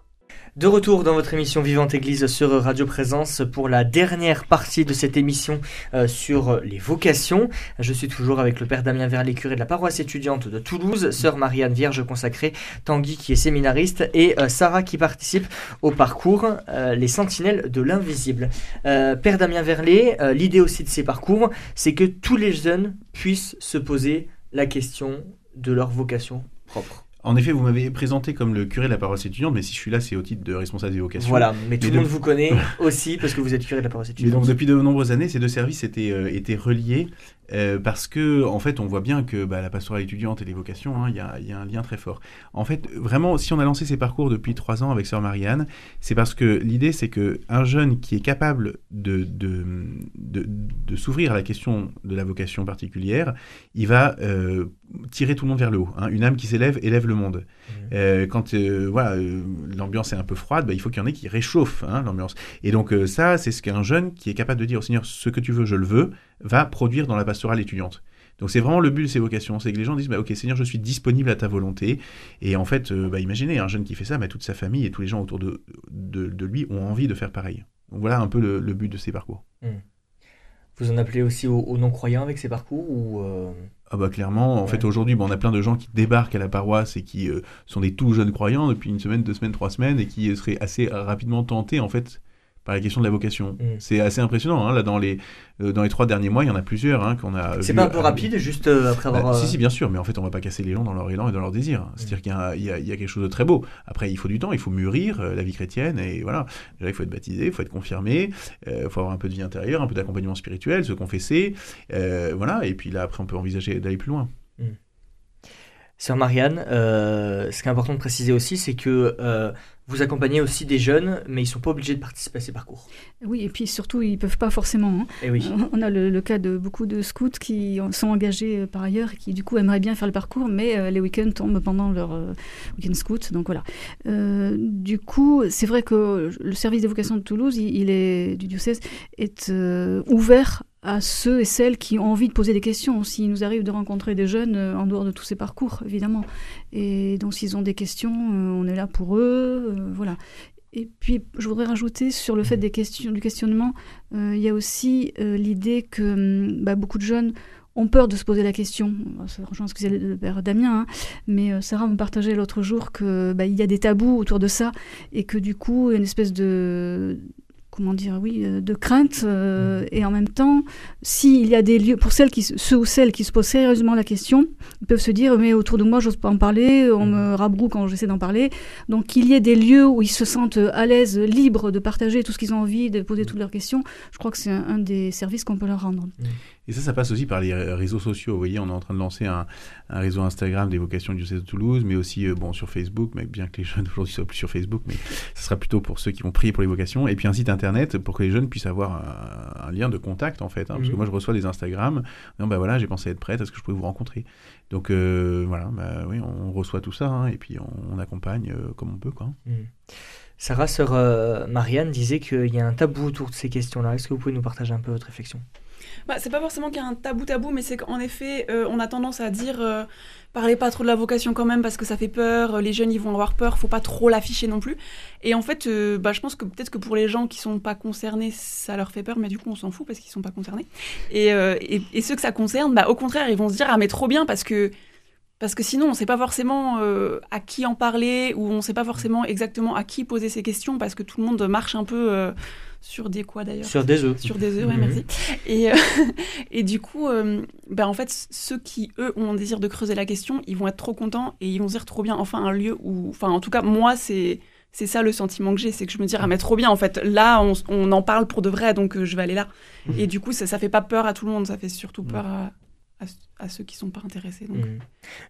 De retour dans votre émission Vivante Église sur Radio Présence pour la dernière partie de cette émission euh, sur les vocations. Je suis toujours avec le père Damien Verlet, curé de la paroisse étudiante de Toulouse, sœur Marianne Vierge consacrée, Tanguy qui est séminariste et euh, Sarah qui participe au parcours euh, Les Sentinelles de l'Invisible. Père Damien Verlet, l'idée aussi de ces parcours, c'est que tous les jeunes puissent se poser la question de leur vocation propre. En effet, vous m'avez présenté comme le curé de la paroisse étudiante, mais si je suis là, c'est au titre de responsable des vocations. Voilà, mais tout Mais le monde de- vous connaît aussi parce que vous êtes curé de la paroisse Mais étudiante. donc depuis de nombreuses années, ces deux services étaient, euh, étaient reliés euh, parce que en fait, on voit bien que bah, la pastorale étudiante et les vocations, hein, il y, a, il y a un lien très fort. En fait, vraiment, si on a lancé ces parcours depuis trois ans avec sœur Marianne, c'est parce que l'idée, c'est que un jeune qui est capable de, de, de, de s'ouvrir à la question de la vocation particulière, il va euh, tirer tout le monde vers le haut. hein. Une âme qui s'élève élève le monde. Euh, quand euh, voilà, euh, l'ambiance est un peu froide, bah, il faut qu'il y en ait qui réchauffent hein, l'ambiance. Et donc ça, c'est ce qu'un jeune qui est capable de dire au Seigneur, ce que tu veux, je le veux, va produire dans la pastorale étudiante. Donc c'est vraiment le but de ces vocations, c'est que les gens disent, bah, ok Seigneur, je suis disponible à ta volonté. Et en fait, bah, imaginez un jeune qui fait ça, bah, toute sa famille et tous les gens autour de, de, de lui ont envie de faire pareil. Donc voilà un peu le, le but de ces parcours. Vous en appelez aussi aux, aux non-croyants avec ces parcours ou euh, Ah bah clairement, en Ouais. fait aujourd'hui, on a plein de gens qui débarquent à la paroisse et qui euh, sont des tout jeunes croyants depuis une semaine, deux semaines, trois semaines et qui euh, seraient assez rapidement tentés en fait par la question de la vocation. Mm. C'est assez impressionnant. hein, Là, dans les euh, dans les trois derniers mois, il y en a plusieurs hein, qu'on a. C'est pas un peu rapide, juste euh, après Bah, avoir. Si, euh, si, bien sûr, mais en fait, on va pas casser les gens dans leur élan et dans leur désir. C'est-à-dire qu'il y a, y y quelque chose de très beau. Après, il faut du temps, il faut mûrir la vie chrétienne, et voilà. Déjà, il faut être baptisé, il faut être confirmé, il faut avoir un peu de vie intérieure, un peu d'accompagnement spirituel, se confesser, voilà. Et puis là, après, on peut envisager d'aller plus loin. Sœur Marianne, ce qui est important de préciser aussi, c'est que vous accompagnez aussi des jeunes, mais ils sont pas obligés de participer à ces parcours. Oui, et puis surtout, ils peuvent pas forcément. hein. Et oui. On a le, le cas de beaucoup de scouts qui sont engagés euh, par ailleurs et qui du coup aimeraient bien faire le parcours, mais euh, les week-ends tombent pendant leur euh, week-end scout. Donc voilà. Euh, du coup, c'est vrai que le service des vocations de Toulouse, il, il est du diocèse, est euh, ouvert à ceux et celles qui ont envie de poser des questions. S'il nous arrive de rencontrer des jeunes euh, en dehors de tous ces parcours, évidemment. Et donc s'ils ont des questions, euh, on est là pour eux. euh, voilà. Et puis, je voudrais rajouter sur le fait des questions, du questionnement, il y a aussi l'idée que hum, bah, beaucoup de jeunes ont peur de se poser la question. Ça rejoint ce que disait le père Damien, hein. mais Sarah me partageait l'autre jour que bah, il y a des tabous autour de ça et que du coup, il y a une espèce de comment dire, oui, euh, de crainte euh, et en même temps, s'il y a des lieux pour celles qui, se- ceux ou celles qui se posent sérieusement la question, ils peuvent se dire mais autour de moi, j'ose pas en parler, on me rabroue quand j'essaie d'en parler. Donc qu'il y ait des lieux où ils se sentent à l'aise, libres de partager tout ce qu'ils ont envie, de poser toutes leurs questions, je crois que c'est un, un des services qu'on peut leur rendre. Et ça, ça passe aussi par les euh, réseaux sociaux. Vous voyez, on est en train de lancer un, un réseau Instagram des vocations du diocèse de Toulouse, mais aussi euh, bon sur Facebook, mais bien que les jeunes aujourd'hui soient plus sur Facebook, mais ce sera plutôt pour ceux qui vont prier pour les vocations. Et puis un site internet pour que les jeunes puissent avoir un, un lien de contact en fait. hein, Parce que Mhm. moi, je reçois des Instagram. Non, bah voilà, j'ai pensé être prête. Est-ce que je pouvais vous rencontrer? Donc euh, voilà, bah oui, on reçoit tout ça hein, et puis on, on accompagne euh, comme on peut quoi. Mm. Sarah, sœur euh, Marianne, disait qu'il y a un tabou autour de ces questions-là. Est-ce que vous pouvez nous partager un peu votre réflexion? Bah, c'est pas forcément qu'il y a un tabou tabou, mais c'est qu'en effet, euh, on a tendance à dire euh, parlez pas trop de la vocation quand même parce que ça fait peur, euh, les jeunes ils vont avoir peur, faut pas trop l'afficher non plus. Et en fait, bah, je pense que peut-être que pour les gens qui sont pas concernés, ça leur fait peur, mais du coup on s'en fout parce qu'ils sont pas concernés. Et, ceux que ça concerne, bah, au contraire, ils vont se dire ah mais trop bien parce que parce que sinon on sait pas forcément à qui en parler ou on sait pas forcément exactement à qui poser ces questions parce que tout le monde marche un peu sur des quoi d'ailleurs Sur des œufs. sur des œufs, ouais, Mhm. merci. Et, euh, et du coup, euh, ben, en fait, ceux qui, eux, ont un désir de creuser la question, ils vont être trop contents et ils vont se dire trop bien, enfin, un lieu où. Enfin, en tout cas, moi, c'est. C'est ça le sentiment que j'ai, c'est que je me dis, ah mais trop bien, en fait, là, on, en parle pour de vrai, donc euh, je vais aller là. Mhm. Et du coup, ça, ça fait pas peur à tout le monde, ça fait surtout peur à, à, à ceux qui sont pas intéressés. Donc. Mm.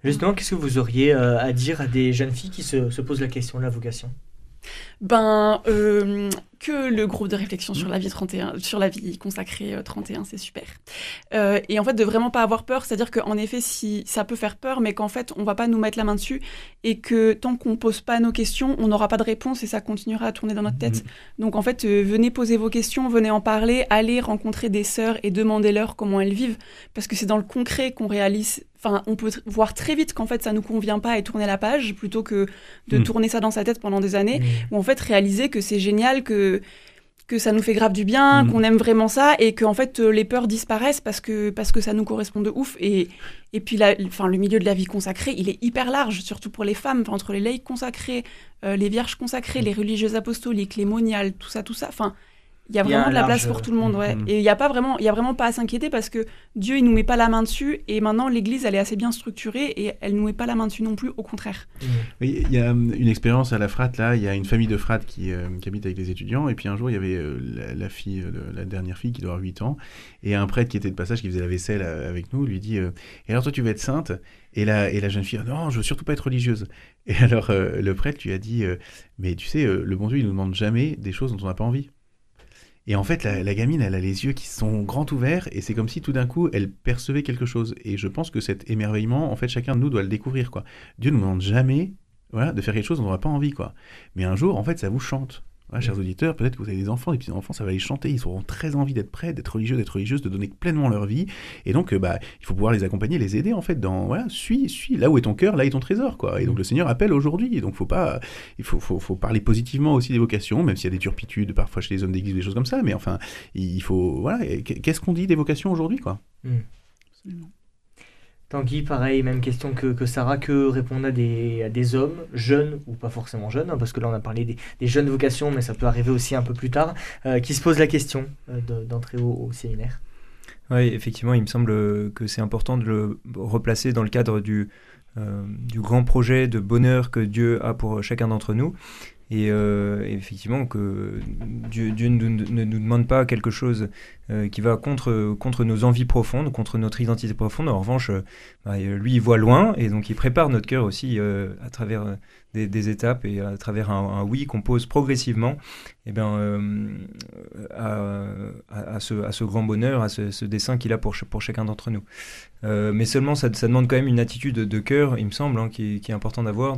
Justement, qu'est-ce que vous auriez euh, à dire à des jeunes filles qui se, se posent la question de la vocation? Ben, euh, que le groupe de réflexion sur la vie 31, sur la vie consacrée euh, 31, c'est super. Euh, et en fait, de vraiment pas avoir peur, c'est-à-dire qu'en effet, si ça peut faire peur, mais qu'en fait, on va pas nous mettre la main dessus et que tant qu'on pose pas nos questions, on n'aura pas de réponse et ça continuera à tourner dans notre tête. Donc en fait, euh, venez poser vos questions, venez en parler, allez rencontrer des sœurs et demandez-leur comment elles vivent, parce que c'est dans le concret qu'on réalise. Enfin, on peut voir très vite qu'en fait ça nous convient pas et tourner la page plutôt que de Mm. tourner ça dans sa tête pendant des années Mm. ou en fait réaliser que c'est génial, que, que ça nous fait grave du bien, Mm. qu'on aime vraiment ça et que en fait euh, les peurs disparaissent parce que, parce que ça nous correspond de ouf. Et, et puis la, enfin, le milieu de la vie consacrée, il est hyper large, surtout pour les femmes, Enfin, entre les laïcs consacrés, euh, les vierges consacrées, les religieuses apostoliques, les moniales, tout ça, tout ça. Enfin, il y a Il y a vraiment de la large- place pour tout le monde, ouais. Mm. Et il n'y a pas vraiment, il y a vraiment pas à s'inquiéter parce que Dieu, il nous met pas la main dessus. Et maintenant, l'Église, elle est assez bien structurée et elle nous met pas la main dessus non plus. Au contraire. Mm. Oui, il y a hum, une expérience à la Frat, là, il y a une famille de Frat qui, euh, qui habite avec les étudiants, et puis un jour, il y avait euh, la, la fille, euh, le- la dernière fille qui doit avoir 8 ans, et un prêtre qui était de passage, qui faisait la vaisselle euh, avec nous, lui dit euh, Et alors toi, tu veux être sainte? et la, et la jeune fille, Ah non, je veux surtout pas être religieuse. Et alors, euh, le prêtre lui a dit euh, Mais tu sais, euh, le bon Dieu, il nous demande jamais des choses dont on n'a pas envie. Et en fait, la, gamine, elle a les yeux qui sont grands ouverts, et c'est comme si tout d'un coup, elle percevait quelque chose. Et je pense que cet émerveillement, en fait, chacun de nous doit le découvrir, quoi. Dieu ne nous demande jamais voilà, de faire quelque chose on n'a pas envie, quoi. Mais un jour, en fait, ça vous chante. Voilà, chers auditeurs, peut-être que vous avez des enfants, des petits-enfants, ça va les chanter, ils auront très envie d'être prêts, d'être religieux, d'être religieuses, de donner pleinement leur vie. Et donc, euh, bah, il faut pouvoir les accompagner, les aider, en fait, dans, voilà, suis, suis, là où est ton cœur, là est ton trésor, quoi. Et donc, le Seigneur appelle aujourd'hui. Donc, faut pas, il faut, faut, faut parler positivement aussi des vocations, même s'il y a des turpitudes parfois chez les hommes d'église, des choses comme ça. Mais enfin, il faut, voilà, qu'est-ce qu'on dit des vocations aujourd'hui, quoi? Absolument. Tanguy, pareil, même question que, que Sarah, que répondre à des, hommes, jeunes ou pas forcément jeunes, hein, parce que là on a parlé des, jeunes vocations, mais ça peut arriver aussi un peu plus tard, euh, qui se posent la question euh, d'entrer au, séminaire. Oui, effectivement, il me semble que c'est important de le replacer dans le cadre du, euh, du grand projet de bonheur que Dieu a pour chacun d'entre nous. Et euh, effectivement, que Dieu, ne, nous demande pas quelque chose euh, qui va contre, contre nos envies profondes, contre notre identité profonde. En revanche, euh, bah, lui, il voit loin et donc il prépare notre cœur aussi à travers des, étapes et à travers un, oui qu'on pose progressivement eh bien, à, ce, grand bonheur, à ce, ce dessin qu'il a pour, pour chacun d'entre nous. mais seulement, ça, demande quand même une attitude de cœur, il me semble, hein, qui, est important d'avoir,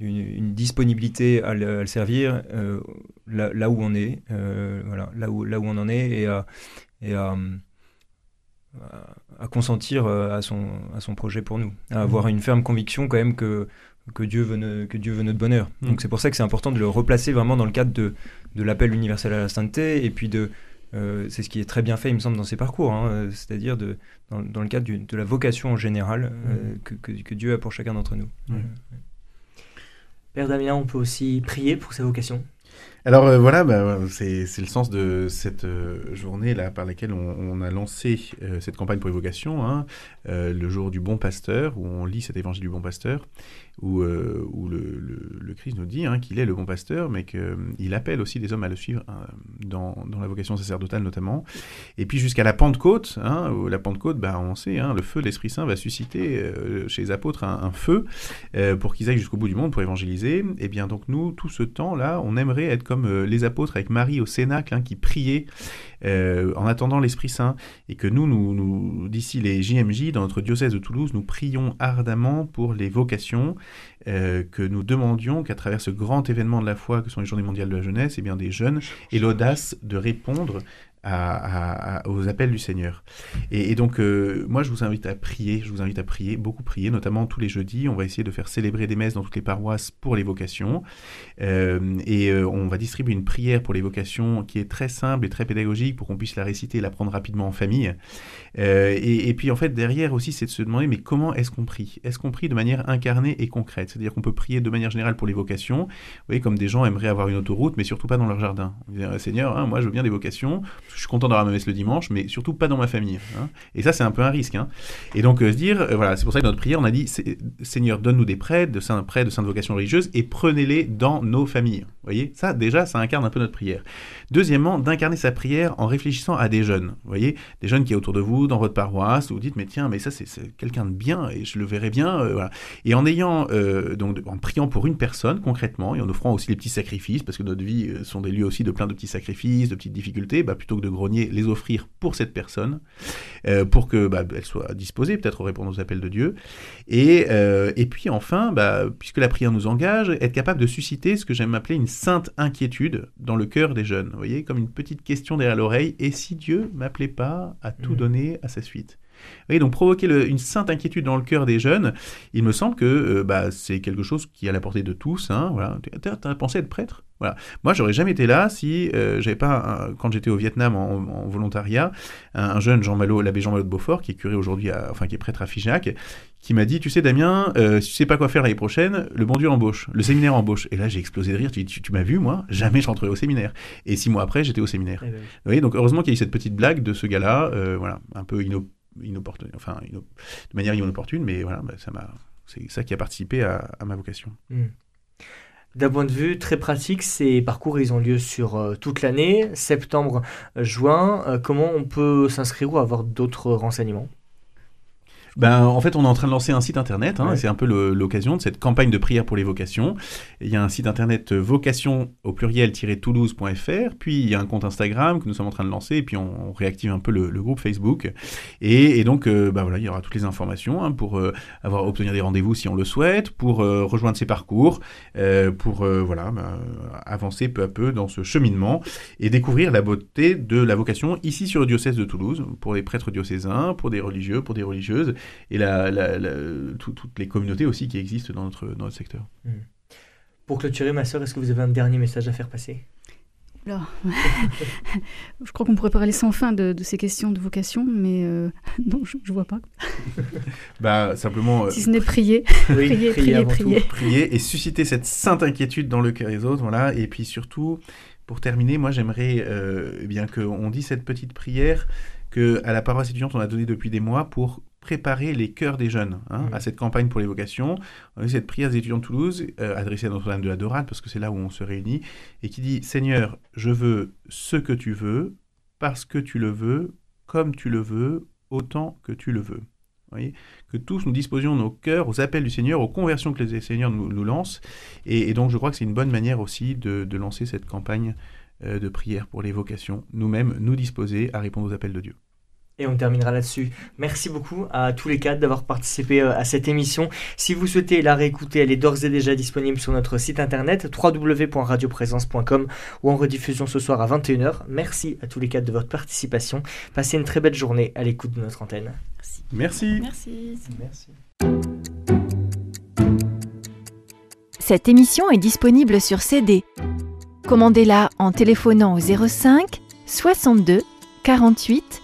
une, une, disponibilité à le, à le servir euh, là, là, où on est, euh, voilà, là où, là où on en est, et à, et à, à consentir à son, à son projet pour nous, à avoir une ferme conviction quand même que, que, Dieu, veut, que Dieu veut notre bonheur. Mmh. Donc c'est pour ça que c'est important de le replacer vraiment dans le cadre de, de l'appel universel à la sainteté, et puis de... Euh, c'est ce qui est très bien fait, il me semble, dans ces parcours, hein, c'est-à-dire dans, dans, le cadre du, de la vocation en général mmh. que, que, que, Dieu a pour chacun d'entre nous. Mmh. Père Damien, on peut aussi prier pour sa vocation alors euh, voilà, bah, c'est le sens de cette euh, journée là par laquelle on, a lancé euh, cette campagne pour évocation, hein, le jour du bon pasteur, où on lit cet évangile du bon pasteur, où, le, Christ nous dit hein, qu'il est le bon pasteur, mais qu'il appelle aussi des hommes à le suivre dans, la vocation sacerdotale notamment. Et puis jusqu'à la Pentecôte, hein, où la Pentecôte, bah, on sait, le feu de l'Esprit Saint va susciter chez les apôtres un, un feu pour qu'ils aillent jusqu'au bout du monde pour évangéliser. Et bien donc nous, tout ce temps-là, on aimerait être comme les apôtres avec Marie au Cénacle hein, qui priait euh, en attendant l'Esprit Saint, et que nous, nous, nous d'ici les JMJ, dans notre diocèse de Toulouse, nous prions ardemment pour les vocations, euh, que nous demandions qu'à travers ce grand événement de la foi que sont les Journées mondiales de la jeunesse, et eh bien des jeunes aient l'audace de répondre aux appels du Seigneur. Et, donc, euh, moi, je vous invite à prier, je vous invite à prier, beaucoup prier, notamment tous les jeudis. On va essayer de faire célébrer des messes dans toutes les paroisses pour les vocations. Euh, et euh, on va distribuer une prière pour les vocations qui est très simple et très pédagogique pour qu'on puisse la réciter et l'apprendre rapidement en famille. Et, et, puis, en fait, derrière aussi, c'est de se demander, mais comment est-ce qu'on prie? Est-ce qu'on prie de manière incarnée et concrète? C'est-à-dire qu'on peut prier de manière générale pour les vocations, vous voyez, comme des gens aimeraient avoir une autoroute, mais surtout pas dans leur jardin. Dire, Seigneur, hein, moi, je veux bien des vocations je suis content d'avoir ma messe le dimanche, mais surtout pas dans ma famille. Hein. Et ça, c'est un peu un risque. Hein. Et donc, euh, se dire, euh, voilà, c'est pour ça que notre prière, on a dit, Seigneur, donne-nous des prêtres, de saints prêtres, de saintes vocations religieuses, et prenez-les dans nos familles. Vous voyez, ça, déjà, ça incarne un peu notre prière. Deuxièmement, d'incarner sa prière en réfléchissant à des jeunes. Vous voyez, des jeunes qui est autour de vous, dans votre paroisse, où vous dites, mais tiens, mais ça, c'est quelqu'un de bien, et je le verrai bien. Euh. Et en ayant, donc, en priant pour une personne, concrètement, et en offrant aussi les petits sacrifices, parce que notre vie sont des lieux aussi de plein de petits sacrifices, de petites difficultés, bah, plutôt que de grogner, les offrir pour cette personne, euh, pour que bah, elle soit disposée peut-être à répondre aux appels de Dieu. Et, euh, et puis enfin, bah, puisque la prière nous engage, être capable de susciter ce que j'aime appeler une sainte inquiétude dans le cœur des jeunes. Vous voyez, comme une petite question derrière l'oreille. Et si Dieu m'appelait pas à tout mmh. donner à sa suite? Voyez, donc provoquer le, une sainte inquiétude dans le cœur des jeunes, il me semble que euh, bah, c'est quelque chose qui est à la portée de tous. Hein, voilà. T'as pensé être prêtre? Voilà. Moi, j'aurais jamais été là si euh, j'avais pas, un, quand j'étais au Vietnam en, en volontariat, un, un, jeune Jean Malo, l'abbé Jean Malo de Beaufort, qui est curé aujourd'hui, enfin qui est prêtre à Figeac, qui m'a dit, tu sais Damien, euh, si tu sais pas quoi faire l'année prochaine, le bon Dieu embauche, le séminaire embauche. Et là, j'ai explosé de rire. Tu, tu, tu m'as vu, moi, jamais je rentrerai au séminaire. Et six mois après, j'étais au séminaire. Eh ben. Vous voyez, donc heureusement qu'il y a eu cette petite blague de ce gars-là, euh, voilà, un peu inopportun enfin, de manière inopportune, mais voilà, bah, ça m'a, c'est ça qui a participé à, ma vocation. Mmh. D'un point de vue très pratique, ces parcours, ils ont lieu sur euh, toute l'année, septembre, juin. Euh, comment on peut s'inscrire ou avoir d'autres renseignements? Ben, en fait, on est en train de lancer un site internet. hein, Ouais. C'est un peu l'occasion de cette campagne de prière pour les vocations. Il y a un site internet euh, vocation au pluriel-toulouse.fr. Puis il y a un compte Instagram que nous sommes en train de lancer. Et puis on, on réactive un peu le, le groupe Facebook. Et, et donc, euh, ben voilà, il y aura toutes les informations hein, pour euh, avoir obtenir des rendez-vous si on le souhaite, pour euh, rejoindre ces parcours, pour voilà ben, avancer peu à peu dans ce cheminement et découvrir la beauté de la vocation ici sur le diocèse de Toulouse pour les prêtres diocésains, pour des religieux, pour des religieuses et la, la- la- tout- toutes les communautés aussi qui existent dans notre, dans notre secteur. Pour clôturer, ma sœur, est-ce que vous avez un dernier message à faire passer? Là. je crois qu'on pourrait parler sans fin de, de ces questions de vocation, mais euh, non, je, je vois pas. Bah simplement euh, Si ce n'est prier, Oui, prier, prier, avant prier. tout. prier et susciter cette sainte inquiétude dans le cœur des autres, voilà. Et puis surtout, pour terminer, moi j'aimerais euh, eh bien qu'on dise cette petite prière que à la paroisse étudiante on a donnée depuis des mois pour préparer les cœurs des jeunes hein, Mhm. à cette campagne pour les vocations. On a eu cette prière des étudiants de Toulouse euh, adressée à Notre-Dame de la Dorade parce que c'est là où on se réunit et qui dit Seigneur, je veux ce que tu veux parce que tu le veux, comme tu le veux, autant que tu le veux. Vous voyez? Que tous nous disposions nos cœurs aux appels du Seigneur, aux conversions que le Seigneur nous, nous lance. Et, et donc je crois que c'est une bonne manière aussi de, de lancer cette campagne euh, de prière pour les vocations, nous-mêmes nous disposer à répondre aux appels de Dieu. Et on terminera là-dessus. Merci beaucoup à tous les quatre d'avoir participé euh, à cette émission. Si vous souhaitez la réécouter, elle est d'ores et déjà disponible sur notre site internet www.radioprésence.com ou en rediffusion ce soir à 21h. Merci à tous les quatre de votre participation. Passez une très belle journée à l'écoute de notre antenne. Merci. Merci. Merci. Cette émission est disponible sur CD. Commandez-la en téléphonant au 05 62 48